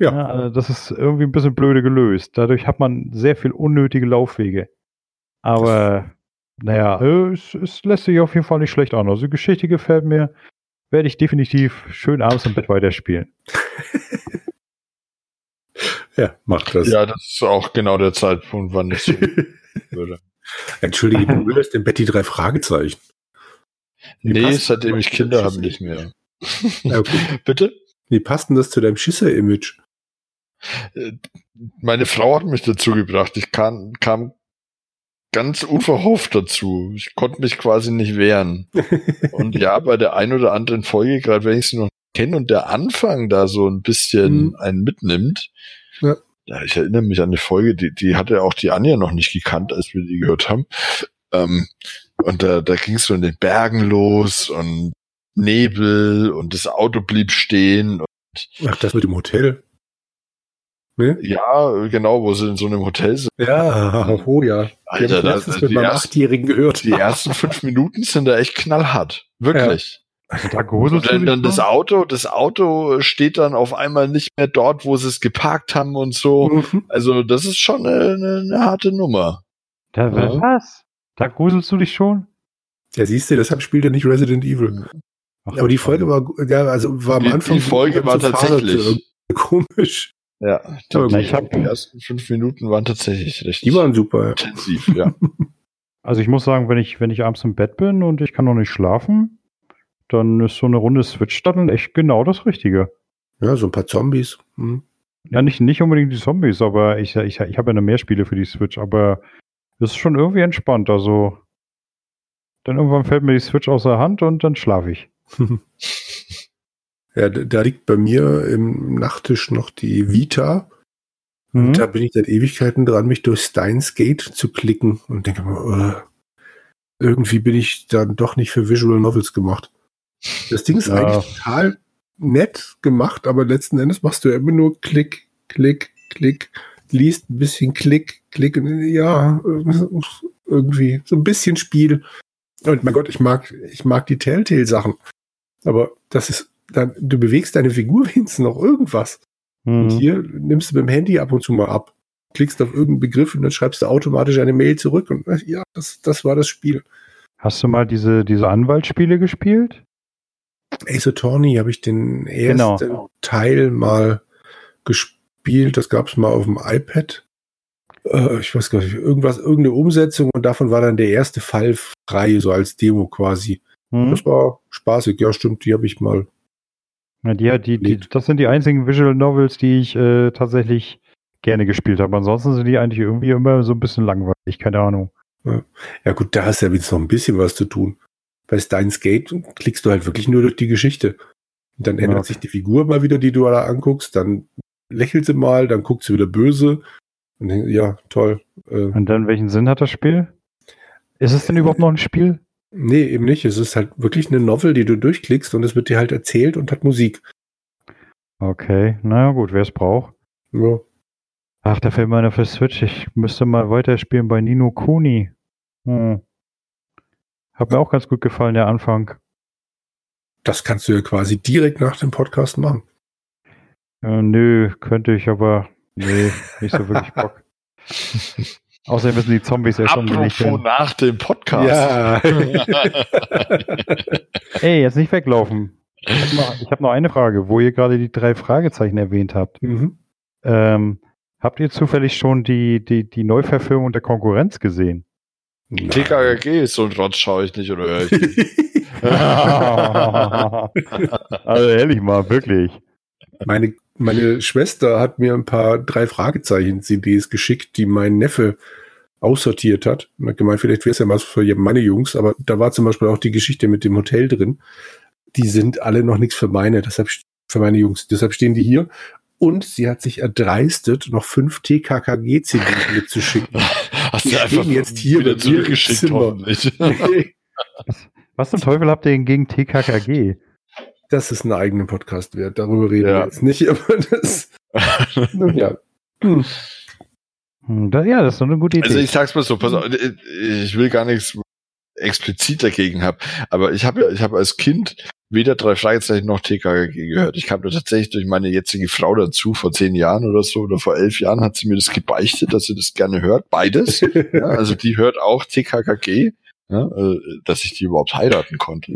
Ja. ja also das ist irgendwie ein bisschen blöde gelöst. Dadurch hat man sehr viel unnötige Laufwege. Aber naja, es, es lässt sich auf jeden Fall nicht schlecht an. Also die Geschichte gefällt mir. Werde ich definitiv schön abends im Bett weiterspielen. ja, macht das. Ja, das ist auch genau der Zeitpunkt, wann ich so würde. Entschuldige, du würdest den Betty drei Fragezeichen. Wie nee, seitdem ich Kinder habe, nicht mehr. Okay. Bitte? Wie passt denn das zu deinem Schisser-Image? Äh, meine Frau hat mich dazu gebracht. Ich kam, kam ganz unverhofft dazu. Ich konnte mich quasi nicht wehren. und ja, bei der ein oder anderen Folge, gerade wenn ich sie noch kenne und der Anfang da so ein bisschen mhm. einen mitnimmt, ja. Ja. ich erinnere mich an die Folge, die, die hatte auch die Anja noch nicht gekannt, als wir die gehört haben. Ähm, und da, da ging es so in den Bergen los und Nebel und das Auto blieb stehen. Und Ach, das mit dem Hotel? Ne? Ja, genau, wo sie in so einem Hotel sind. Ja, oh ja. Alter, das ist mit meinem Achtjährigen gehört. Die ersten fünf Minuten sind da echt knallhart. Wirklich. Ja. Also da gruselt und dann, dann das Auto, das Auto steht dann auf einmal nicht mehr dort, wo sie es geparkt haben und so. Mhm. Also das ist schon eine, eine, harte Nummer. Da, ja. Was? Da gruselst du dich schon? Ja, siehst du, deshalb spielt er nicht Resident Evil. Ach, Aber die Folge war, ja, also war am die, Anfang. Die Folge war tatsächlich komisch. Ja, die, Aber ich hab, die ersten fünf Minuten waren tatsächlich richtig. Die waren super. Intensiv, ja. Also ich muss sagen, wenn ich, wenn ich abends im Bett bin und ich kann noch nicht schlafen, dann ist so eine Runde Switch dann echt genau das Richtige. Ja, so ein paar Zombies. Hm. Ja, nicht, nicht unbedingt die Zombies, aber ich, ich, ich habe ja noch mehr Spiele für die Switch, aber es ist schon irgendwie entspannt. Also dann irgendwann fällt mir die Switch aus der Hand und dann schlafe ich. Ja, da liegt bei mir im Nachttisch noch die Vita. Mhm. Und da bin ich seit Ewigkeiten dran, mich durch Steins Gate zu klicken und denke mir, äh, irgendwie bin ich dann doch nicht für Visual Novels gemacht. Das Ding ist ja. eigentlich total nett gemacht, aber letzten Endes machst du ja immer nur Klick, Klick, Klick, liest ein bisschen Klick, Klick, ja, irgendwie so ein bisschen Spiel. Und mein Gott, ich mag, ich mag die Telltale-Sachen. Aber das ist dann, du bewegst deine Figur wenigstens noch irgendwas. Mhm. Und hier nimmst du dem Handy ab und zu mal ab, klickst auf irgendeinen Begriff und dann schreibst du automatisch eine Mail zurück und ja, das, das war das Spiel. Hast du mal diese, diese Anwaltsspiele gespielt? Ace Attorney habe ich den ersten genau. Teil mal gespielt. Das gab es mal auf dem iPad. Äh, ich weiß gar nicht, irgendwas, irgendeine Umsetzung und davon war dann der erste Fall frei, so als Demo quasi. Mhm. Das war spaßig, ja, stimmt, die habe ich mal ja, die, die, die, das sind die einzigen Visual Novels, die ich äh, tatsächlich gerne gespielt habe. Ansonsten sind die eigentlich irgendwie immer so ein bisschen langweilig, keine Ahnung. Ja, ja gut, da hast du ja jetzt noch ein bisschen was zu tun. Bei Steins Gate klickst du halt wirklich nur durch die Geschichte. Und dann ändert ja. sich die Figur mal wieder, die du da anguckst, dann lächelt sie mal, dann guckt sie wieder böse. Und dann, ja, toll. Äh, Und dann, welchen Sinn hat das Spiel? Ist es denn überhaupt noch ein Spiel? Nee, eben nicht. Es ist halt wirklich eine Novel, die du durchklickst und es wird dir halt erzählt und hat Musik. Okay, naja gut, wer es braucht. Ja. Ach, da fällt mir einer für Switch. Ich müsste mal weiterspielen bei Nino Kuni. Hm. Hat mir auch ganz gut gefallen, der Anfang. Das kannst du ja quasi direkt nach dem Podcast machen. Äh, nö, könnte ich, aber nee, nicht so wirklich Bock. Außerdem müssen die Zombies erst Apropos nach dem Podcast. Ja. Ey, jetzt nicht weglaufen. Ich habe noch, hab noch, eine Frage, wo ihr gerade die drei Fragezeichen erwähnt habt. Mhm. Ähm, habt ihr zufällig schon die, die, die Neuverfilmung der Konkurrenz gesehen? TKKG ist so ein Rotz, schaue ich nicht oder höre ich nicht. also ehrlich mal, wirklich. Meine, meine Schwester hat mir ein paar drei Fragezeichen-CDs geschickt, die mein Neffe aussortiert hat. Und hat gemeint, vielleicht wäre es ja was für meine Jungs, aber da war zum Beispiel auch die Geschichte mit dem Hotel drin. Die sind alle noch nichts für meine, deshalb für meine Jungs. Deshalb stehen die hier. Und sie hat sich erdreistet, noch fünf TKKG-CDs mitzuschicken. Hast die du einfach jetzt hier wieder zurückgeschickt, hoffentlich. Was zum Teufel habt ihr denn gegen TKKG? Das ist ein eigener Podcast wert. Darüber reden ja. wir jetzt nicht, aber das. nun ja. Hm. Ja, das ist doch eine gute Idee. Also ich sag's mal so, pass auf, ich will gar nichts explizit dagegen haben, aber ich habe ja, ich habe als Kind weder drei Fragezeichen noch TKG gehört. Ich kam da tatsächlich durch meine jetzige Frau dazu, vor zehn Jahren oder so, oder vor elf Jahren hat sie mir das gebeichtet, dass sie das gerne hört, beides. ja, also die hört auch TKKG ja, äh, dass ich die überhaupt heiraten konnte.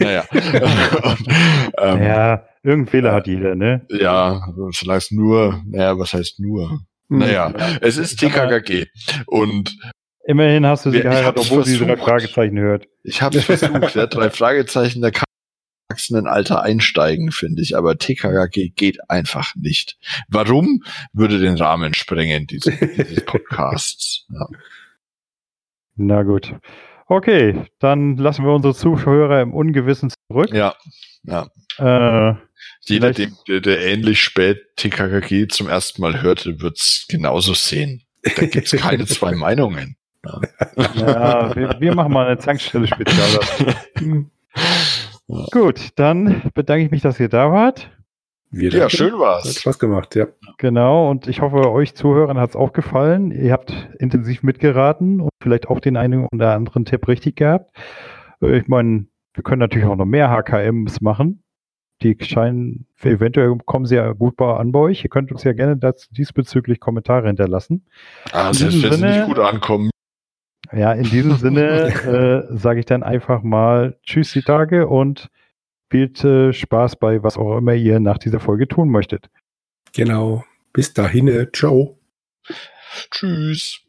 naja. Und, ähm, ja, irgendein Fehler hat jeder, ne? Ja, solange es nur, naja, was heißt nur? Hm. Naja, es ist TKKG. Und Immerhin hast du sie geheiratet, obwohl sie drei Fragezeichen hört. Ich habe es versucht, ja, drei Fragezeichen, da kann Erwachsenenalter einsteigen, finde ich, aber TKKG geht einfach nicht. Warum? Würde den Rahmen sprengen, dieses, dieses Podcasts. Ja. Na gut. Okay, dann lassen wir unsere Zuhörer im Ungewissen zurück. Ja, ja. Äh, Jeder, der, der, ähnlich spät TKKG zum ersten Mal hörte, wird es genauso sehen. Da gibt es keine zwei Meinungen. Ja, ja wir, wir, machen mal eine Zankstelle-Spezial. Gut, dann bedanke ich mich, dass ihr da wart. Wir ja, schön war's. Hat Spaß gemacht, ja. Genau, und ich hoffe, euch Zuhörern hat's auch gefallen. Ihr habt intensiv mitgeraten und vielleicht auch den einen oder anderen Tipp richtig gehabt. Äh, ich meine, wir können natürlich auch noch mehr HKMs machen. Die scheinen, eventuell kommen sie ja gut an bei euch. Ihr könnt uns ja gerne diesbezüglich Kommentare hinterlassen. Ah, selbst wenn sie nicht gut ankommen. Ja, in diesem Sinne äh, sage ich dann einfach mal Tschüss die Tage und viel äh, Spaß bei was auch immer ihr nach dieser Folge tun möchtet. Genau. Bis dahin. Ciao. Tschüss.